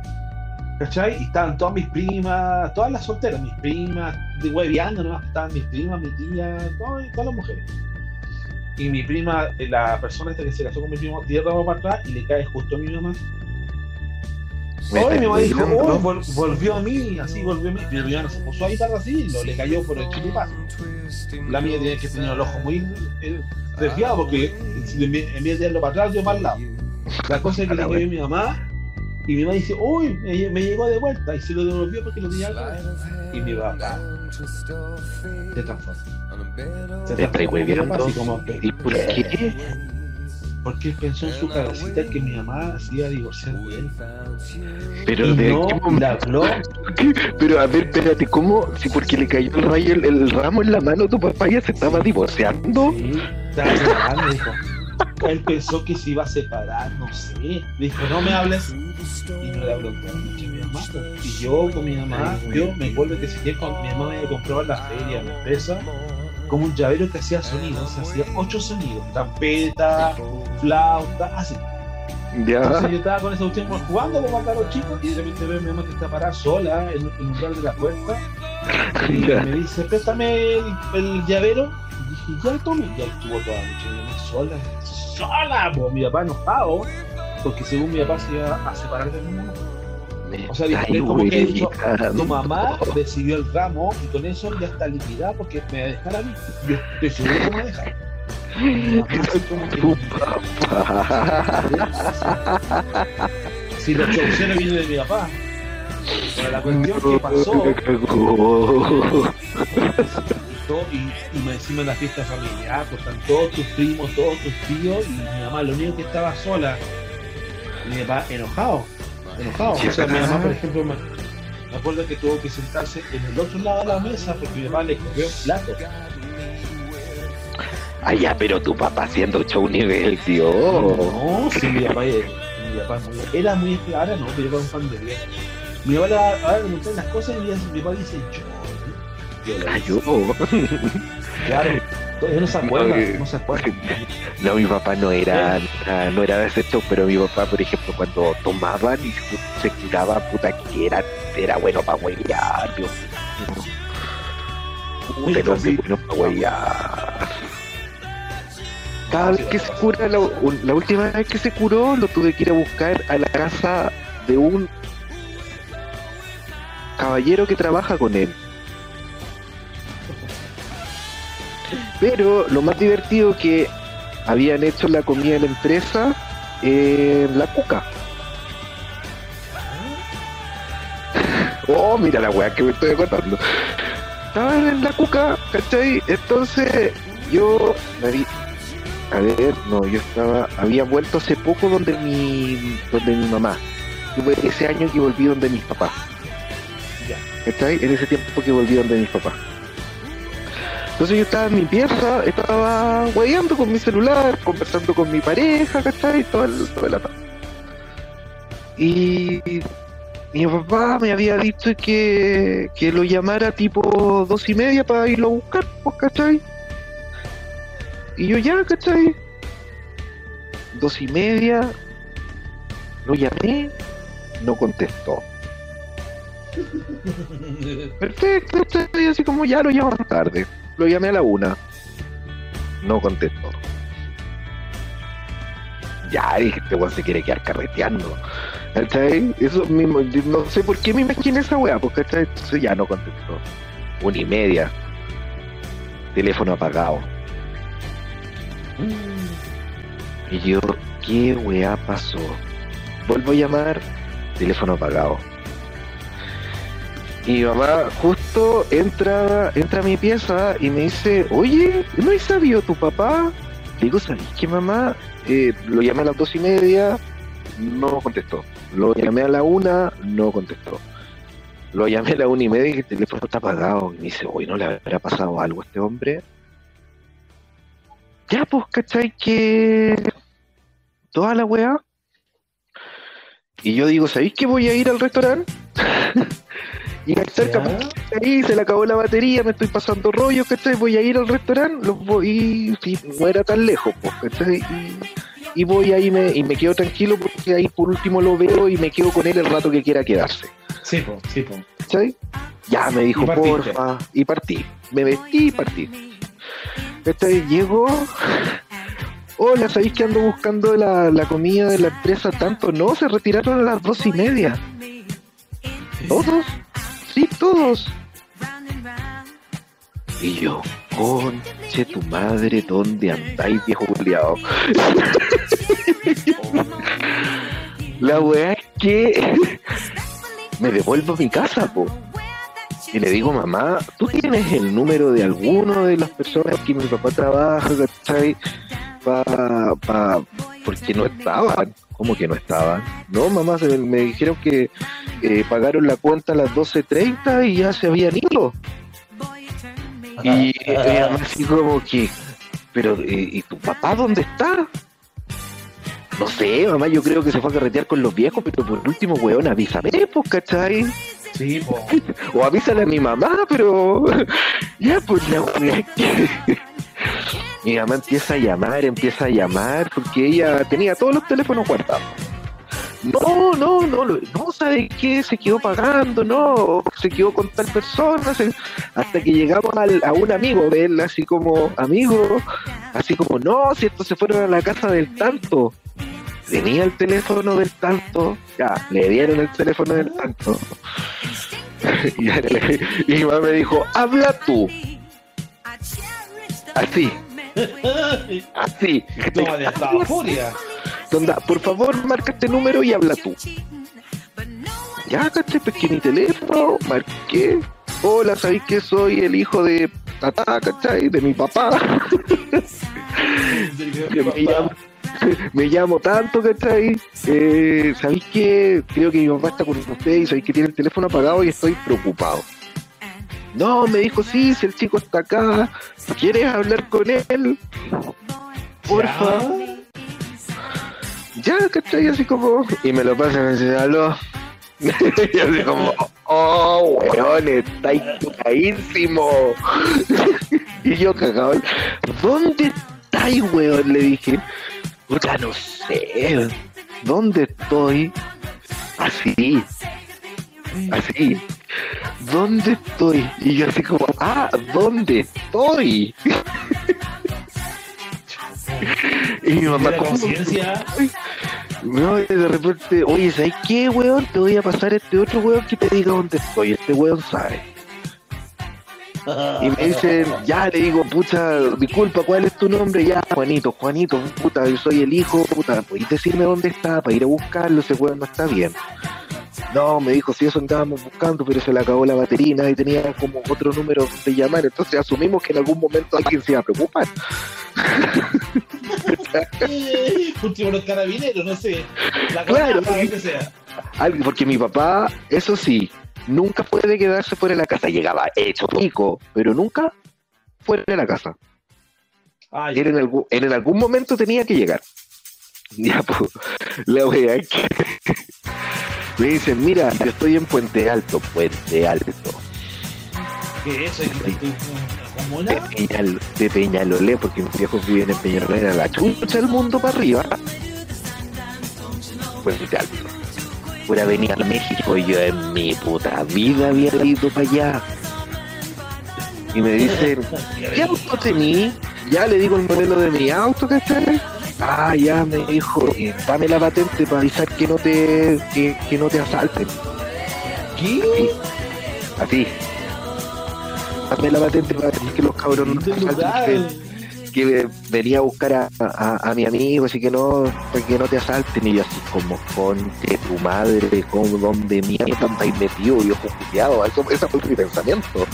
¿Cachai? Y estaban todas mis primas, todas las solteras, mis primas, de hueveando nomás, estaban mis primas, mi tía, todas, todas las mujeres. Y mi prima, eh, la persona esta que se casó con mi primo, tira ramo para atrás y le cae justo a mi mamá. Hoy mi mamá dijo, oh, volvió a mí, así volvió a mí. Mi hermano se puso ahí para así, lo le cayó por el chiripazo. La mía tenía que tener el ojo muy eh, desviado porque en vez de tirarlo para atrás, yo para el lado. La cosa es que le cayó a mi mamá y mi mamá dice, uy, me, llegó de vuelta y se lo devolvió porque lo tenía Y mi papá se transformó. Se transformó. ¿Y por qué? porque pensó en su cabecita que mi mamá se iba a divorciar de él. Pero de no, qué Pero a ver, espérate, ¿cómo? Si porque le cayó el, rayo, el, ramo en la mano, tu papá ya se estaba divorciando. Sí, estaba dijo. Él pensó que se iba a separar, no sé. Dijo, no me hables. Y no le habló con mi mamá. Y yo con mi mamá, yo me acuerdo que si con mi mamá me compró en la feria, la empresa como un llavero que hacía sonidos, hacía ocho sonidos, trompeta, flauta, así. Ya. Entonces yo estaba con esa última jugando acá los chicos y de repente veo a mi mamá que está parada sola en, el umbral de la puerta y me dice, préstame el, llavero. Y dije, ya tome. Ya estuvo toda la noche mi mamá sola, sola, pues mi papá enojado, porque según mi papá se iba a separar de mi mamá. O sea, Ay, como que dicho, tu mamá recibió el ramo y con eso ya está liquidada porque me va a dejar a mí. Yo estoy seguro que me va a dejar. Si la solución viene de mi papá. Pero la cuestión que pasó, todo, y, y me encima en la fiesta familiar, pues están todos tus primos, todos tus tíos, y mi mamá lo único que estaba sola, mi papá enojado, enojado. O sea, mi mamá, por ejemplo, me, me acuerdo que tuvo que sentarse en el otro lado de la mesa porque mi papá le cogió un plato. Ah, ya, pero tu papá haciendo show nivel, tío. No, sí, mi papá, mi papá es muy- era muy ahora no, pero yo era un fan de bien. Mi papá le- ahora le gustan las cosas y mi papá dice yo. Ah, yo. Claro, todavía no se acuerda, No, eh, no se acuerda. No, mi papá no era, ah, no era de show, pero mi papá, por ejemplo, cuando tomaban y se curaba, puta, que era, era bueno para huevear, Dios mío. Puta, era hombre bueno para huevear. Cada vez que se cura, la última vez que se curó, lo tuve que ir a buscar a la casa de un caballero que trabaja con él. Pero lo más divertido que habían hecho la comida de la empresa en la cuca. Oh, mira la weá que me estoy acordando. Estaban en la cuca, ¿cachai? Entonces yo me vi. A ver, no, yo estaba. Había vuelto hace poco donde mi. donde mi mamá. Yo ese año que volví donde mis papás. ¿Cachai? En ese tiempo que volví donde mis papás. Entonces yo estaba en mi pieza, estaba hueveando con mi celular, conversando con mi pareja, ¿cachai? Todo el, todo el ataque. Y mi papá me había dicho que, que lo llamara tipo dos y media para irlo a buscar, pues, ¿cachai? Y yo ya, ¿cachai? Dos y media, lo llamé, no contestó. Perfecto, estoy así como ya lo llamo más tarde. Lo llamé a la una. No contestó. Ya dije, este weón se quiere quedar carreteando. ¿Cachai? Eso mismo, no sé por qué me imaginé esa weá, porque. Entonces ya no contestó. Una y media. Teléfono apagado. Y yo, ¿qué weá pasó? Vuelvo a llamar, teléfono apagado. Y mi mamá justo entra, entra a mi pieza y me dice, oye, ¿no has sabido tu papá? Le digo, ¿sabes qué mamá? Eh, lo llamé a las dos y media, no contestó. Lo llamé a la una, no contestó. Lo llamé a la una y media y el teléfono está apagado. Y me dice, oye, ¿no le habrá pasado algo a este hombre? Ya, pues, ¿cachai? Que toda la weá. Y yo digo, ¿sabéis que voy a ir al restaurante? y cachai, que ahí se le acabó la batería, me estoy pasando rollo, ¿cachai? Voy a ir al restaurante, los voy, y no era tan lejos, pues, ¿cachai? Y, y voy ahí me, y me quedo tranquilo porque ahí por último lo veo y me quedo con él el rato que quiera quedarse. Sí, po, sí, po. ¿cachai? Ya me dijo, Y porfa, y partí. Me vestí y partí. ¿Cachai? Llego. Hola, ¿sabéis que ando buscando la, la comida de la empresa tanto? No, se retiraron a las dos y media. ¿Todos? Sí, todos. Y yo, conche tu madre, ¿dónde andáis, viejo culiao? La weá es que me devuelvo a mi casa, po. Y le digo, mamá, ¿tú tienes el número de alguno de las personas que mi papá trabaja, ¿cachai? Pa, pa, porque no estaban. ¿Cómo que no estaban? No, mamá, se me, dijeron que eh, pagaron la cuenta a las 12.30 y ya se habían ido. Y me así como que, pero, eh, ¿y tu papá dónde está? No sé, mamá, yo creo que se fue a carretear con los viejos, pero por último, weón, avísame, pues, ¿cachai? Sí, po. O avísale a mi mamá, pero ya pues la que mi mamá empieza a llamar, empieza a llamar, porque ella tenía todos los teléfonos guardados. No, no, no, no, ¿sabe qué? Se quedó pagando, no, se quedó con tal persona, hasta que llegamos al- a un amigo de él, así como, amigo, así como, no, si estos se fueron a la casa del tanto. Tenía el teléfono del tanto, ya, le dieron el teléfono del tanto. Y mi mamá me dijo, habla tú, así, así. No, de estaba furia. Onda, por favor, marca este número y habla tú. Ya, ¿cachai? Pesqué mi teléfono, marqué. Hola, ¿sabéis que soy el hijo de Tata, ¿cachai? De mi papá. que me llamo, me llamo tanto, ¿cachai? Eh, ¿Sabéis que creo que mi papá está con usted y sabéis que tiene el teléfono apagado y estoy preocupado? No, me dijo, sí, si el chico está acá, ¿quieres hablar con él? Porfa. Ya, ¿cachai? Así como... Y me lo pasa y me dice, aló. y así como, oh, weón, estáis cagadísimo. y yo cagado, ¿dónde estáis, weón? Le dije, puta, no sé, ¿dónde estoy? Así, así, ¿dónde estoy? Y yo así como, ah, ¿dónde estoy? y mi mamá, ¿cómo? No, y de repente, oye, ¿sabes qué, weón? Te voy a pasar este otro weón que te diga dónde estoy. Este weón sabe. Y me dicen, ya le digo, pucha, disculpa, ¿cuál es tu nombre? Ya, Juanito, Juanito, puta, yo soy el hijo, puta, ¿podéis decirme dónde está para ir a buscarlo? Ese weón no está bien. No, me dijo, si eso andábamos buscando, pero se le acabó la batería y tenía como otro número de llamar, entonces asumimos que en algún momento alguien se iba a preocupar. Último los carabineros, no sé. La Claro, porque- que sea. Porque mi papá, eso sí, nunca puede quedarse fuera de la casa. Llegaba hecho pico, pero nunca fuera de la casa. Ay, en algún, en algún momento tenía que llegar. Ya, pues, la wea que me dicen, mira, yo estoy en Puente Alto, Puente Alto, ¿qué es eso? ¿Qué- qué- ¿Cómo de, una? Peñal, de Peñalolé, porque mis viejos viven en Peñalolé, era la chucha el mundo para arriba. Puente Alto. Fuera venir a México, yo en mi puta vida había ido para allá. Y me dicen, ¿qué auto tení? Ya le digo el modelo de mi auto, ¿cachai? Ah, ya me dijo, eh, dame la patente para avisar que no te, que, que no te asalten. ¿Qué? Así. Dame la patente para que los cabros no te ¿Qué lugar? asalten. Que, que venía a buscar a, a, a mi amigo, así que no, que no te asalten. Y yo así como, conche tu madre, como donde mierda estáis metido, viejo juliado. Eso, ese fue mi pensamiento.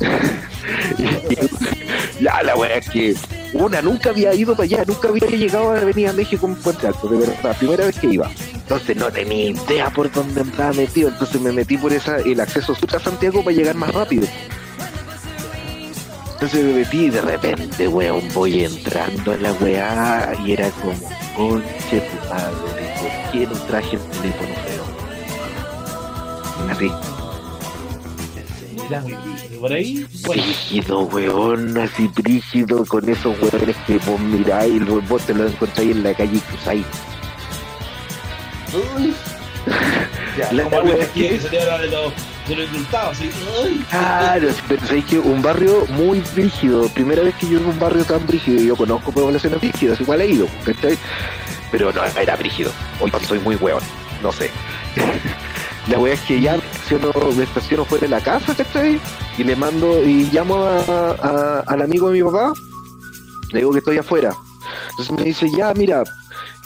Ya la wea es que una nunca había ido para allá, nunca había llegado a venir a México en Puente Alto, de verdad, primera vez que iba. Entonces no tenía idea por dónde andaba metido, entonces me metí por esa, el acceso sur a Santiago para llegar más rápido. Entonces me metí y de repente, weón, voy entrando en la weá y era como, conche tu madre, ¿por qué no traje el teléfono feo? Así. Por ahí, bueno, Brígido, weón, así brígido, con esos weones que vos miráis vos te los encontráis en la calle y cruzáis. ya, La como es que- que se te habla de los de los Claro, sí, pero sabéis que un barrio muy brígido, primera vez que yo en un barrio tan brígido, yo conozco poblaciones brígidas, igual he ido. Pero no, era brígido, hoy soy muy weón, no sé. La wea es que ya estaciono, me estaciono fuera de la casa, ¿cachai? Y le mando, y llamo a, al amigo de mi papá, le digo que estoy afuera. Entonces me dice, ya, mira,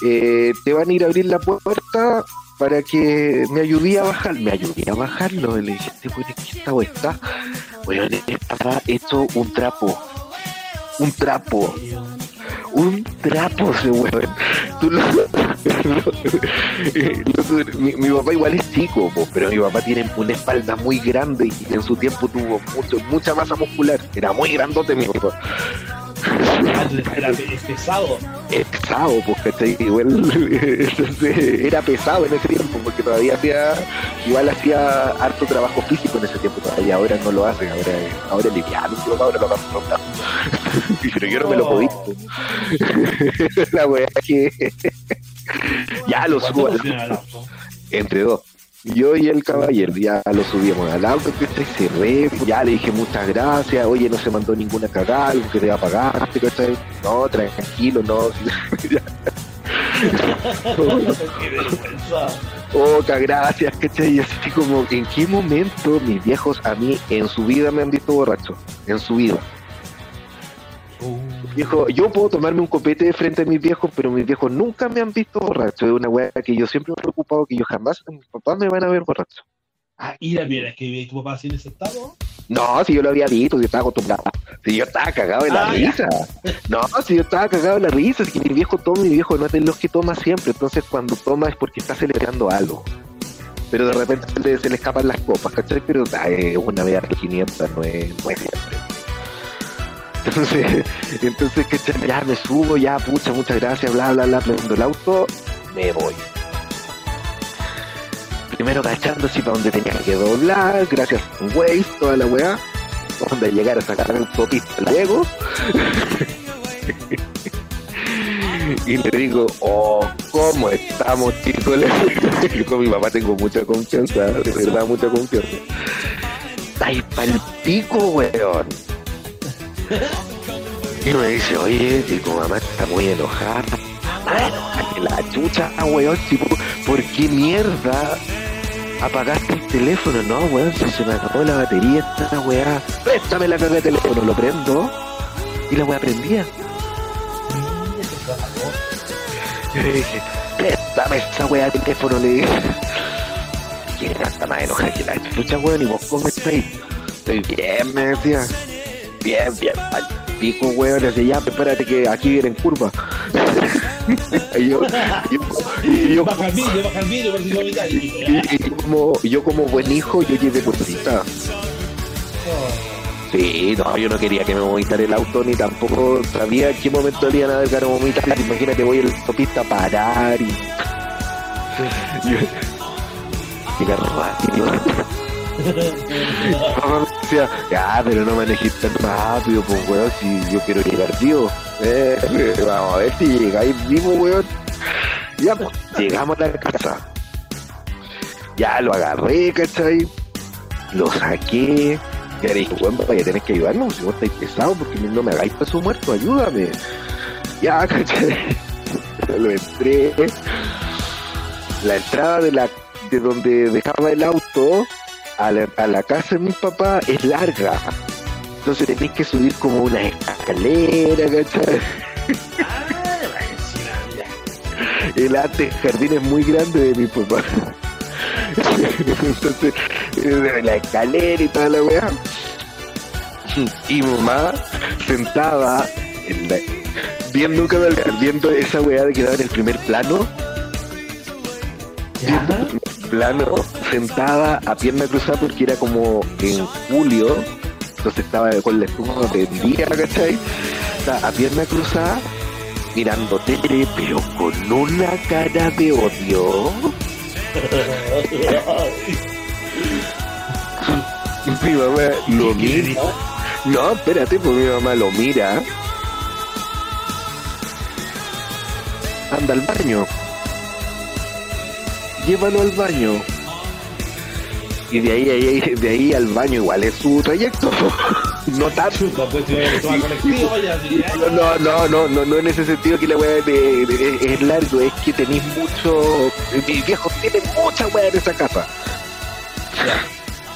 eh, te van a ir a abrir la puerta para que me ayudé a bajar. Me ayudé a bajarlo. Y le dije, este weón, ¿en qué estado está? Weón, estaba hecho un trapo. Un trapo. Un trapo lo- lo- mi, papá igual es chico, pero mi papá tiene una espalda muy grande y en su tiempo tuvo mucha masa muscular. Era muy grandote mi papá. Es pesado. es pesado, pues, ¿cachai? Igual, entonces, era pesado en ese tiempo, porque todavía hacía, igual hacía harto trabajo físico en ese tiempo, todavía ahora no lo hace, ahora, ahora es liviano, ahora lo brazos. pero yo no me lo podí. pues. La wea es que ya lo ¿Cuánto subo entre dos. Yo y el caballero ya lo subimos al auto, que se cerré, ya le dije muchas gracias, oye, no se mandó ninguna cagada, algo que te va a pagar. No, tranquilo, no. Qué gracias, ¿cachai? Y así como, ¿en qué momento mis viejos a mí en su vida me han visto borracho? En su vida. Viejo, yo puedo tomarme un copete de frente a mis viejos, pero mis viejos nunca me han visto borracho. Es una weá que yo siempre me he preocupado que yo jamás, mis papás me van a ver borracho. Ah, y la primera es que vi a tu papá así en ese estado. No, si yo lo había visto, si yo estaba acostumbrado. Si yo estaba cagado de la Ah, ya. risa. No, si yo estaba cagado de la risa. Si mi viejo toma, mi viejo no es de los que toma siempre. Entonces, cuando toma es porque está celebrando algo. Pero de repente se le, se le escapan las copas, ¿cachai? Pero ay, una vez a 500 no es, no es. Entonces, entonces, ¿cachai? Ya me subo, ya, pucha, muchas gracias, bla, bla, bla, prendo el auto, me voy. Primero cachando así para donde tenía que doblar, gracias a Waze, toda la weá, donde llegar a sacar la autopista luego. y le digo, oh, ¿cómo estamos, chicos? Digo, con mi papá tengo mucha confianza, de verdad, mucha confianza. Ay, pa'l pico, weón. Y me dice, oye, tu mamá está muy enojada. Está la chucha, weón, tipo, ¿por qué mierda apagaste el teléfono? No, weón, si se me acabó la batería esta weá. Préstame la carga de teléfono, lo prendo. Y la weá prendía. Yo le dije, préstame esa weá de teléfono, le dije. ¿Quién está más enojada que la chucha, weón? Y vos cómo estáis. Estoy bien, me decía. Bien, bien, al pico, weón. Decía, ya, espérate que aquí viene en curva. y yo, yo, yo, Baja el vídeo, baja el vídeo, por si no y- como, y yo como buen hijo, yo llevé cursita. Sí, no, yo no quería que me vomitara el auto, ni tampoco sabía en qué momento le iban a dar ganas de vomitar. Imagínate, voy en la autopista a parar y... Decía, ya, pero no manejes tan rápido, pues, weón, si yo quiero llegar vivo. Eh, vamos a ver si llegáis vivo, weón. Ya, pues, llegamos a la casa. Ya lo agarré, ¿cachai? Lo saqué. Y le dije, weón, vaya, tenés que ayudarnos, si vos estáis pesado, porque no me hagáis peso muerto, ayúdame. Ya, ¿cachai? Lo entré. La entrada de la de donde dejaba el auto a la, a la casa de mi papá es larga. Entonces tenés que subir como una escalera, ¿cachai? El antes jardín es muy grande de mi papá. Entonces, eh, la escalera y toda la weá. Y mamá sentada en la- viendo viendo esa weá de quedar en el primer plano, ¿Ya? Plano, sentada a pierna cruzada porque era como en julio, entonces estaba con la espuma prendida, ¿cachai? Estaba a pierna cruzada, mirando tele, pero con una cara de odio. Mi mamá lo mira. No, espérate, pues mi mamá lo mira. Anda al baño. Llévalo al baño. Y de ahí, ahí- de ahí al baño igual es su trayecto. No tanto. Pues ¿eh? No, no, no, no, no en ese sentido que la weá es largo, es que tenéis mucho. Mis viejos tienen mucha weá en esa casa.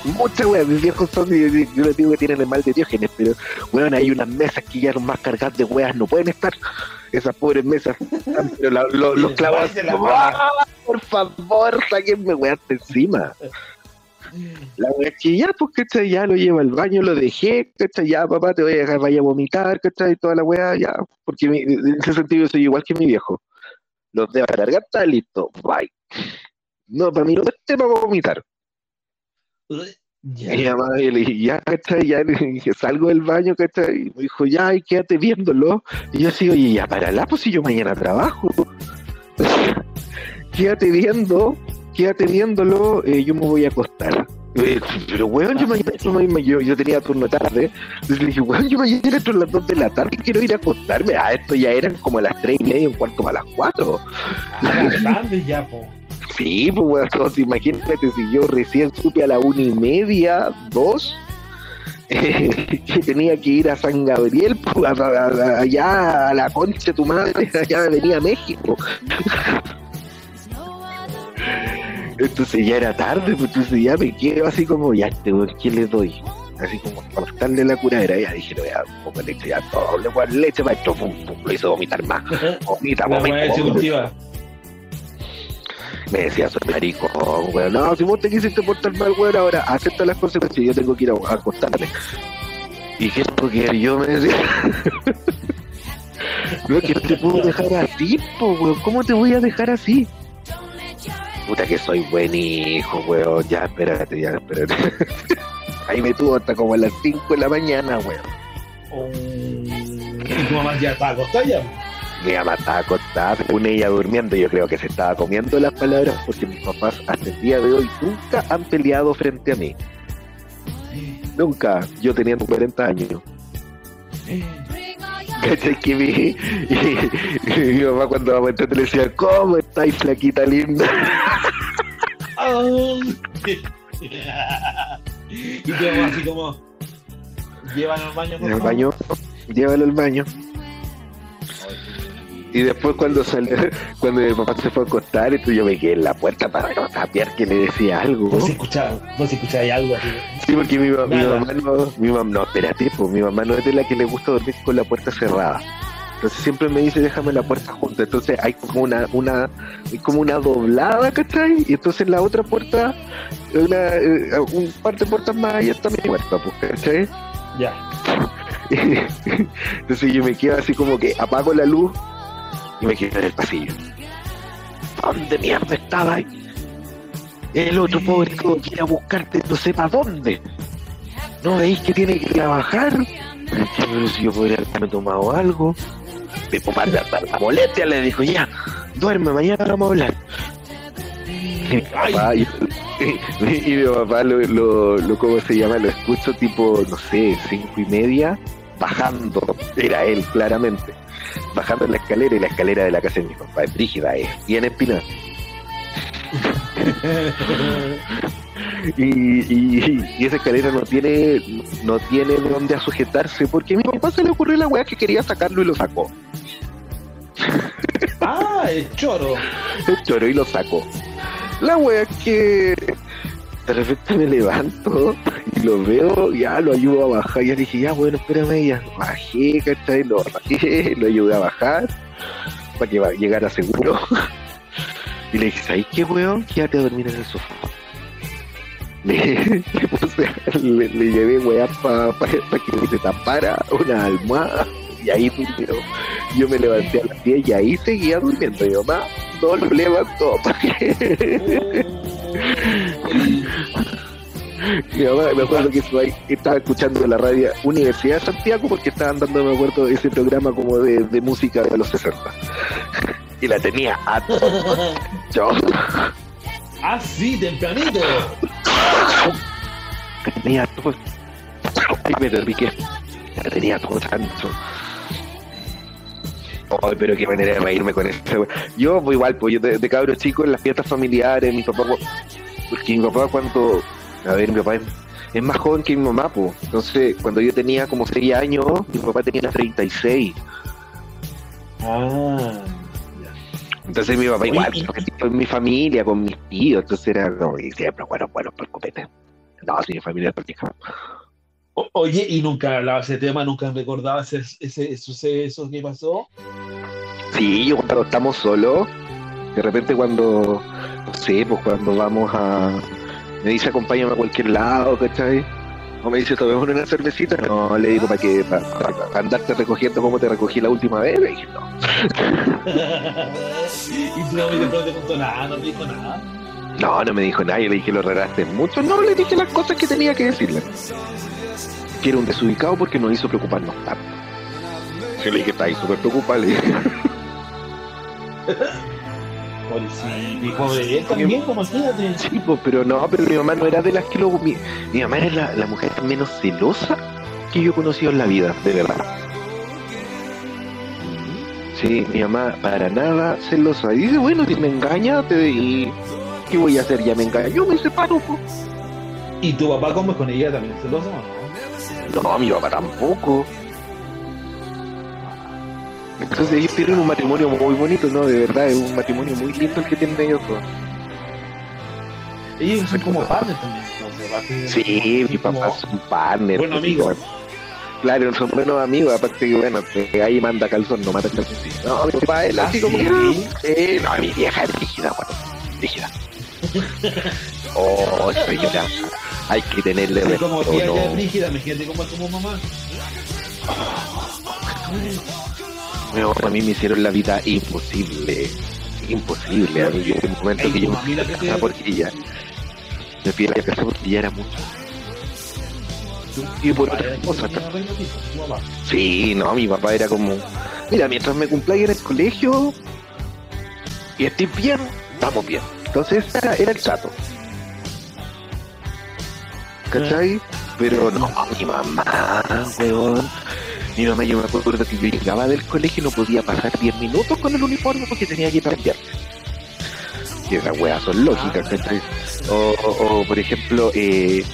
Mucha weá, mis viejos son, yo, les digo que tienen el mal de Diógenes, pero weón, hay unas mesas que ya los más cargadas de weas no pueden estar. Esas pobres mesas, pero los clavos. La. Por favor, sáquenme weá de encima. La wea es que ya, pues, ¿cachai? Ya lo llevo al baño, lo dejé, ¿cachai? Ya, papá, te voy a dejar, vaya a vomitar, ¿cachai? Toda la weá, ya. Porque mi- en ese sentido yo soy igual que mi viejo. Los dejo a largar, está listo, bye. No, para mí no es para vomitar. Ya. Y mi mamá, y le dije, ya, ¿cachai? Ya le dije, salgo del baño, ¿cachai? Y me dijo, ya, y quédate viéndolo. Y yo así, oye, ya, parala, pues si yo mañana trabajo. Quédate viendo, quédate viéndolo, eh, yo me voy a acostar. Eh, Pero, weón, yo mañana, yo, yo tenía turno tarde. Entonces le dije, weón, yo mañana entro a las 2 de la tarde, quiero ir a acostarme. Ah, esto ya eran como a las 3 y media, un cuarto para las 4. Ah, grande ya, po. Sí, pues weón, entonces, imagínate si yo recién supe a la una y media, dos, eh, que tenía que ir a San Gabriel, pues, a- a- a- allá a la concha de tu madre, allá venía a México. Entonces ya era tarde, pues entonces ya me quedo así como, ya este weón, ¿quién le doy? así como para darle la curadera. Ya dije, le voy a dar un poco de leche, ya todo, le voy leche, maestro, pum, pum, lo hizo vomitar más. Vomita, vomita, ejecutiva. Me decía, soy marico, weón. No, si vos te quisiste portar mal, weón, ahora acepta las consecuencias. Yo tengo que ir a, acostarme. ¿Y qué que hacer yo? Me decía. no, que no te puedo dejar así, po, weón. ¿Cómo te voy a dejar así? Puta que soy buen hijo, weón. Ya, espérate, ya, espérate. Ahí me tuvo hasta como a las 5 de la mañana, weón. Oh, Y tu mamá ya está acostada ya. Mi mamá estaba acostada, según ella durmiendo, yo creo que se estaba comiendo las palabras porque mis papás hasta el día de hoy nunca han peleado frente a mí. Nunca, yo teniendo 40 años. ¿Cachai que mi, y, y mi mamá cuando va a entrar le decía, ¿cómo estáis, flaquita linda? Ay. y mamá así como. Llévalo al baño, por En el favor. baño, llévalo al baño. Y después cuando salió, cuando mi papá se fue a acostar, entonces yo me quedé en la puerta para no saber que le decía algo. Vos escuchabas, vos escuchabas algo así. Sí, porque mi, mi mamá no, mi mamá, no, espérate, pues mi mamá no es de la que le gusta dormir con la puerta cerrada. Entonces siempre me dice déjame la puerta junta. Entonces hay como una, una, como una doblada, ¿cachai? Y entonces la otra puerta, una, eh, un par de puertas más allá está mi puerta, pues, ¿cachai? Ya. Entonces yo me quedo así como que apago la luz y me quedo en el pasillo. ¿Dónde mierda estaba? El otro pobre que quiere buscarte, no sé para dónde. ¿No veis que tiene que trabajar? Pero si yo podría haberme tomado algo. Mi papá, la, la- la molestia le dijo, ya, duerme, mañana vamos a hablar. Y mi papá, y, y- y mi papá lo, lo, lo, ¿cómo se llama? Lo escucho tipo, no sé, cinco y media, bajando. Era él, claramente. Bajando la escalera y la escalera de la casa de mi papá es brígida, es bien empinada. Y, y, y esa escalera no tiene no tiene dónde a sujetarse porque a mi papá se le ocurrió la weá que quería sacarlo y lo sacó. ah, el choro. El choro y lo sacó. La wea que de repente me levanto y lo veo, ya lo ayudo a bajar. Ya dije, ya bueno, espérame, ya bajé, ¿cachai? Lo bajé, lo ayudé a bajar para que llegara seguro. Y le dije, ¿sabes qué, weón? Quédate a dormir en el sofá. Le, le, le llevé weá para que se tapara una almohada y ahí durmió. Yo me levanté a las 10 y ahí seguía durmiendo. Mi mamá no lo levantó. Mi mamá, me acuerdo que estaba, escuchando la radio Universidad de Santiago porque estaban dando, me acuerdo, ese programa como de, de música de los 60. Y la tenía a. Yo ah, sí, tempranito. la tenía todo. Ay, me derriqué. La tenía todo chancho. Ay, pero qué manera de reírme con eso. Yo, pues, igual, pues yo de, de cabro chico en las fiestas familiares, mi papá, pues, porque mi papá cuando, a ver, mi papá es, es más joven que mi mamá, pues. Entonces, cuando yo tenía como 6 años, mi papá tenía 36. Ah, Entonces mi papá igual, con mi familia, con mis tíos, entonces era como, y siempre, bueno, bueno, por copete. No, sí, mi familia es práctica. O- Oye, ¿y nunca hablabas ese tema? ¿Nunca recordabas ese, ese suceso que pasó? Sí, yo cuando estamos solos, de repente cuando, no sé, pues cuando vamos a, me dice acompáñame a cualquier lado, ¿cachai? O me dice, tomemos una cervecita. No, le digo, ¿para qué? ¿Para, para andarte recogiendo como te recogí la última vez? Le dije, no. y tu mamá no te contó nada, no te dijo nada. No, no me dijo nadie, le dije, lo regaste mucho. No, le dije las cosas que tenía que decirle. Que era un desubicado porque nos hizo preocuparnos tanto. Yo le dije, está ahí súper preocupado, le dije. Y pobre él también, como. Sí, pues, pero no, pero mi mamá no era de las que lo... Mi, mi mamá era la, la mujer menos celosa que yo he conocido en la vida, de verdad. Sí, mi mamá para nada celosa. Y dice, bueno, si me engaña, te, y ¿qué voy a hacer? Ya me engañó, me separo. pues. ¿Y tu papá cómo es con ella también? ¿Celoso o no? No, mi papá tampoco. Entonces ellos tienen un matrimonio muy bonito, ¿no? De verdad, es un matrimonio muy lindo el que tienen ellos dos. Ellos son como partners también. Sí, mi papá es un partner. Bueno, amigo. Claro, son buenos amigos, aparte que bueno, que ahí manda calzón, no mata calzón. No, mi papá es así como que. Eh, no, mi vieja es rígida, bueno, rígida. oh, señora, hay que tenerle sí, como tía no. es rígida, imagínate cómo es como mamá. A mí me hicieron la vida imposible. Imposible. A mí, en un momento que yo me fui a porque ella me fui a la casa porque ya era mucho. Y por otras cosas. Sí, no, mi papá era como, mira, mientras me cumpláis en el colegio y estoy bien, estamos bien. Entonces era, era el trato. ¿Cachai? Pero no, mi mamá, weón. Mi mamá, yo me acuerdo que yo llegaba del colegio y no podía pasar 10 minutos con el uniforme porque tenía que cambiar. Y esas weas son lógicas, ¿cachai? O, o, o por ejemplo, eh,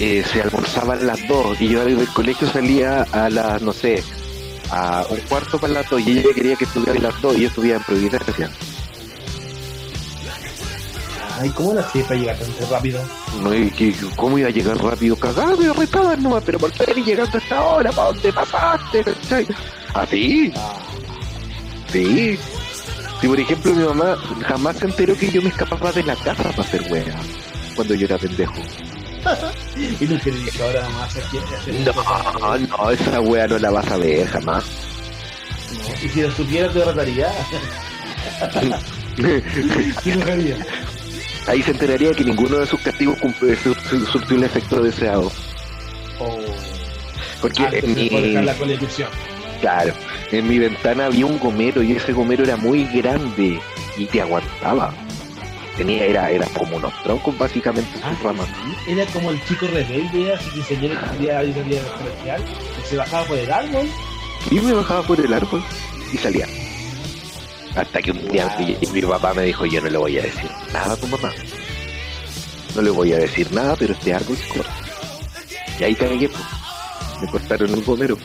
eh, se almorzaban las dos y yo del colegio salía a las, no sé, a un cuarto para las dos y ella quería que estudiara las dos y yo estudiaba en Providencia. Ay, ¿cómo la hacía para llegar tan rápido? No, ¿cómo iba a llegar rápido? Cagado y retado nomás, pero por qué llegando a esta hora, ¿para dónde pasaste? ¿Así? Ah. Sí. Si por ejemplo mi mamá jamás se enteró que yo me escapaba de la casa para hacer wea cuando yo era pendejo. y no te dicho ahora más aquí. No, no, esa wea no la vas a ver jamás. No, y si lo supiera te rataría. ¿Qué no haría? Ahí se enteraría que ninguno de sus castigos surtió el efecto deseado. Oh. Porque ah, en mi... la Claro, en mi ventana había un gomero y ese gomero era muy grande y te aguantaba. Tenía, era, era como unos troncos básicamente sus ah, ramas. ¿sí? Era como el chico rebelde, así que se que quería ir a comercial, y se bajaba por el árbol. Y me bajaba por el árbol y salía. Hasta que un día mi, papá me dijo, yo no le voy a decir nada a tu mamá. No le voy a decir nada, pero este árbol se corta. Y ahí cagué, pues. Me cortaron un gomero.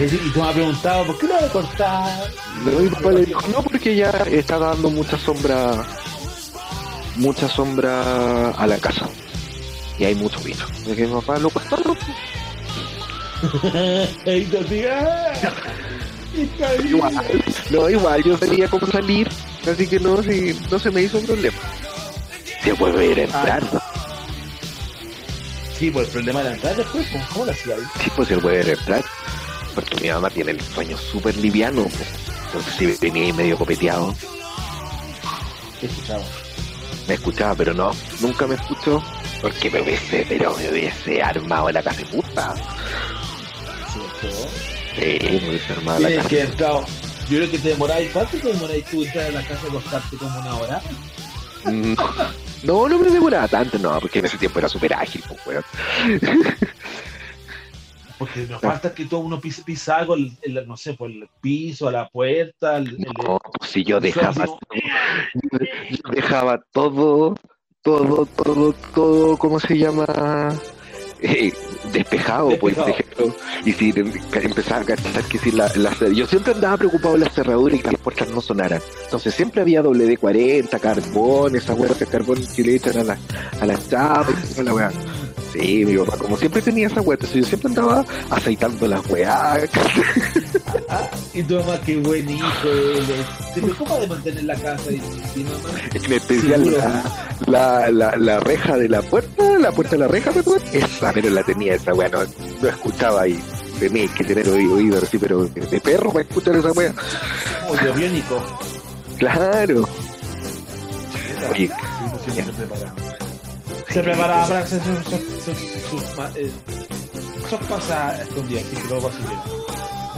Y tú me has preguntado, ¿por qué no le cortar? No, mi papá le dijo, no, porque ya está dando mucha sombra, mucha sombra a la casa. Y hay mucho vino. Y que mi papá lo cortaron. y te igual, no, igual, yo sabía cómo salir, así que no, si, no se me hizo un problema. Se puede ir a entrar, ah. Sí, pues el problema de entrar después, ¿cómo lo hacía ahí? Sí, pues se puede entrar, porque mi mamá tiene el sueño súper liviano, pues. entonces si venía ahí medio copeteado. ¿Qué escuchaba? Me escuchaba, pero no, nunca me escuchó, porque me hubiese, pero me hubiese armado en la casa de puta. Sí, me hubiese armado la casa. que entrar. Yo creo que te demoráis, ¿cuánto te demoráis tú entrar a la casa y acostarte como una hora? No, no me demoraba tanto, no, porque en ese tiempo era súper ágil, pues, weón. Porque nos falta que todo uno pise, pisa algo, el, el- no sé, por el piso, a la puerta, el, el- No, pues, si yo dejaba, yo dejaba todo, todo, todo, todo, ¿cómo se llama? Eh, despejado, pues, por Despejado. ejemplo. Y si em- empezaba a cachar que si la, la yo siempre andaba preocupado de la cerradura y que las puertas no sonaran. Entonces siempre había WD-40, carbón, esa hueá de carbón que le echan a la, a las chapas la weá. Sí, mi papá, como siempre tenía esa hueá, entonces yo siempre andaba aceitando las weas. Ah, y tu mamá, qué buen hijo eres. Se preocupa de mantener la casa y, y mamá. En especial la, la, la, la reja de la puerta, la puerta de la reja, perdón, esa, pero la tenía esa weá, no, no escuchaba ahí. Tenía que tener oído, oído así, pero de, perro para escuchar esa weá. Como de biónico. Claro. Oye, se preparaba. Preparaba para hacer sus, sus, sus, sus, eh, sus cosas escondidas, que luego así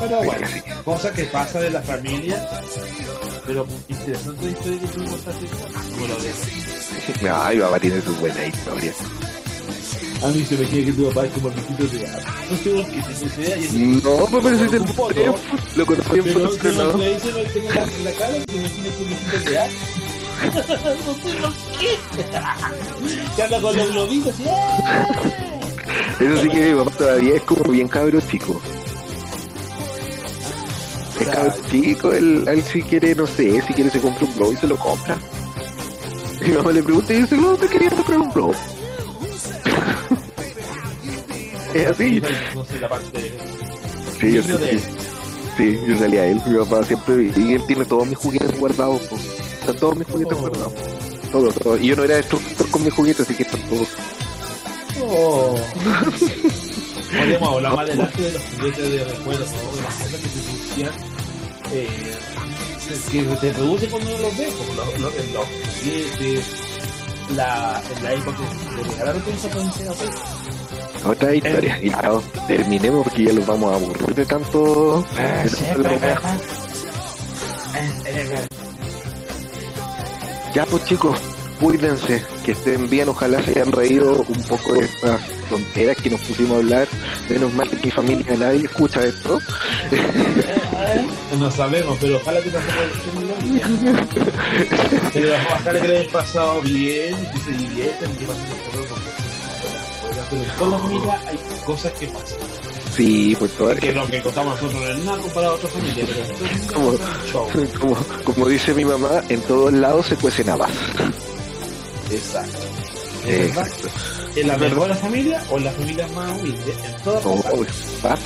Pero bueno, cosa que pasa de la familia. Pero interesante la historia que tú contaste. No lo dejo. no, mi papá tiene sus buenas historias. A mí se me quiere que tu papá es como el viejito de. No sé por qué y No, pues pero si te lo conocí en Pero fotos, pero no, no. le dice, no tengo la, en la cara y se me tiene que un viejito de gato. No sé por qué. que habla con los globitos y. Eso sí que mi papá todavía es como bien cabro chico. Es cabro chico, él, él si quiere, no sé, si quiere se compra un globo y se lo compra. Mi mamá le pregunta y dice, no, te quería comprar un globo. es así. No sé, la parte. Sí, yo sí, sí, yo salía a él, mi papá siempre, y él tiene todos mis juguetes guardados. Están todos mis juguetes Oh. guardados, todos, todos. Y yo no era destructor con mis juguetes, así que están todos. Oh. Podríamos hablar más adelante de los juguetes de recuerdo, ¿no? de las cosas que se producían, eh, que te producen cuando uno los ves, como los, los, los juguetes, la, en la época que regalaron todo eso con papel. Otra historia, y claro, terminemos porque ya los vamos a aburrir de tanto. de tanto la weá. Ya pues chicos, cuídense, que estén bien, ojalá se hayan reído un poco de estas tonteras que nos pusimos a hablar. Menos mal que mi familia nadie escucha esto. No sabemos, pero ojalá que bien. Pero ojalá que hayan pasado bien, que se diviertan, que pasen por todo Pero en toda la hay cosas que pasan. Sí, pues todo Que lo que contamos nosotros no es nada comparado a otra familia, pero esto es Como- como, como dice mi mamá, en todos lados se cuecen habas. Exacto. Exacto. ¿En la mejor familia o en la familia más humilde? En todas partes.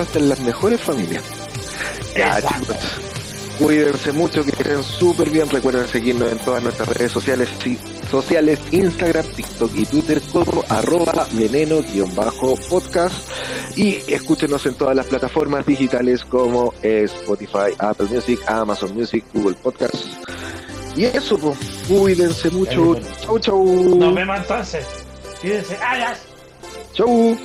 hasta en las mejores familias. Ya, chicos. Cuídense mucho, que estén súper bien. Recuerden seguirnos en todas nuestras redes sociales, sí, sociales Instagram, TikTok y Twitter como arroba veneno-podcast. Y escúchenos en todas las plataformas digitales como Spotify, Apple Music, Amazon Music, Google Podcast. Y eso, pues, cuídense mucho. Chau, chau. Nos vemos entonces. Fíjense. ¡Alas! Chau.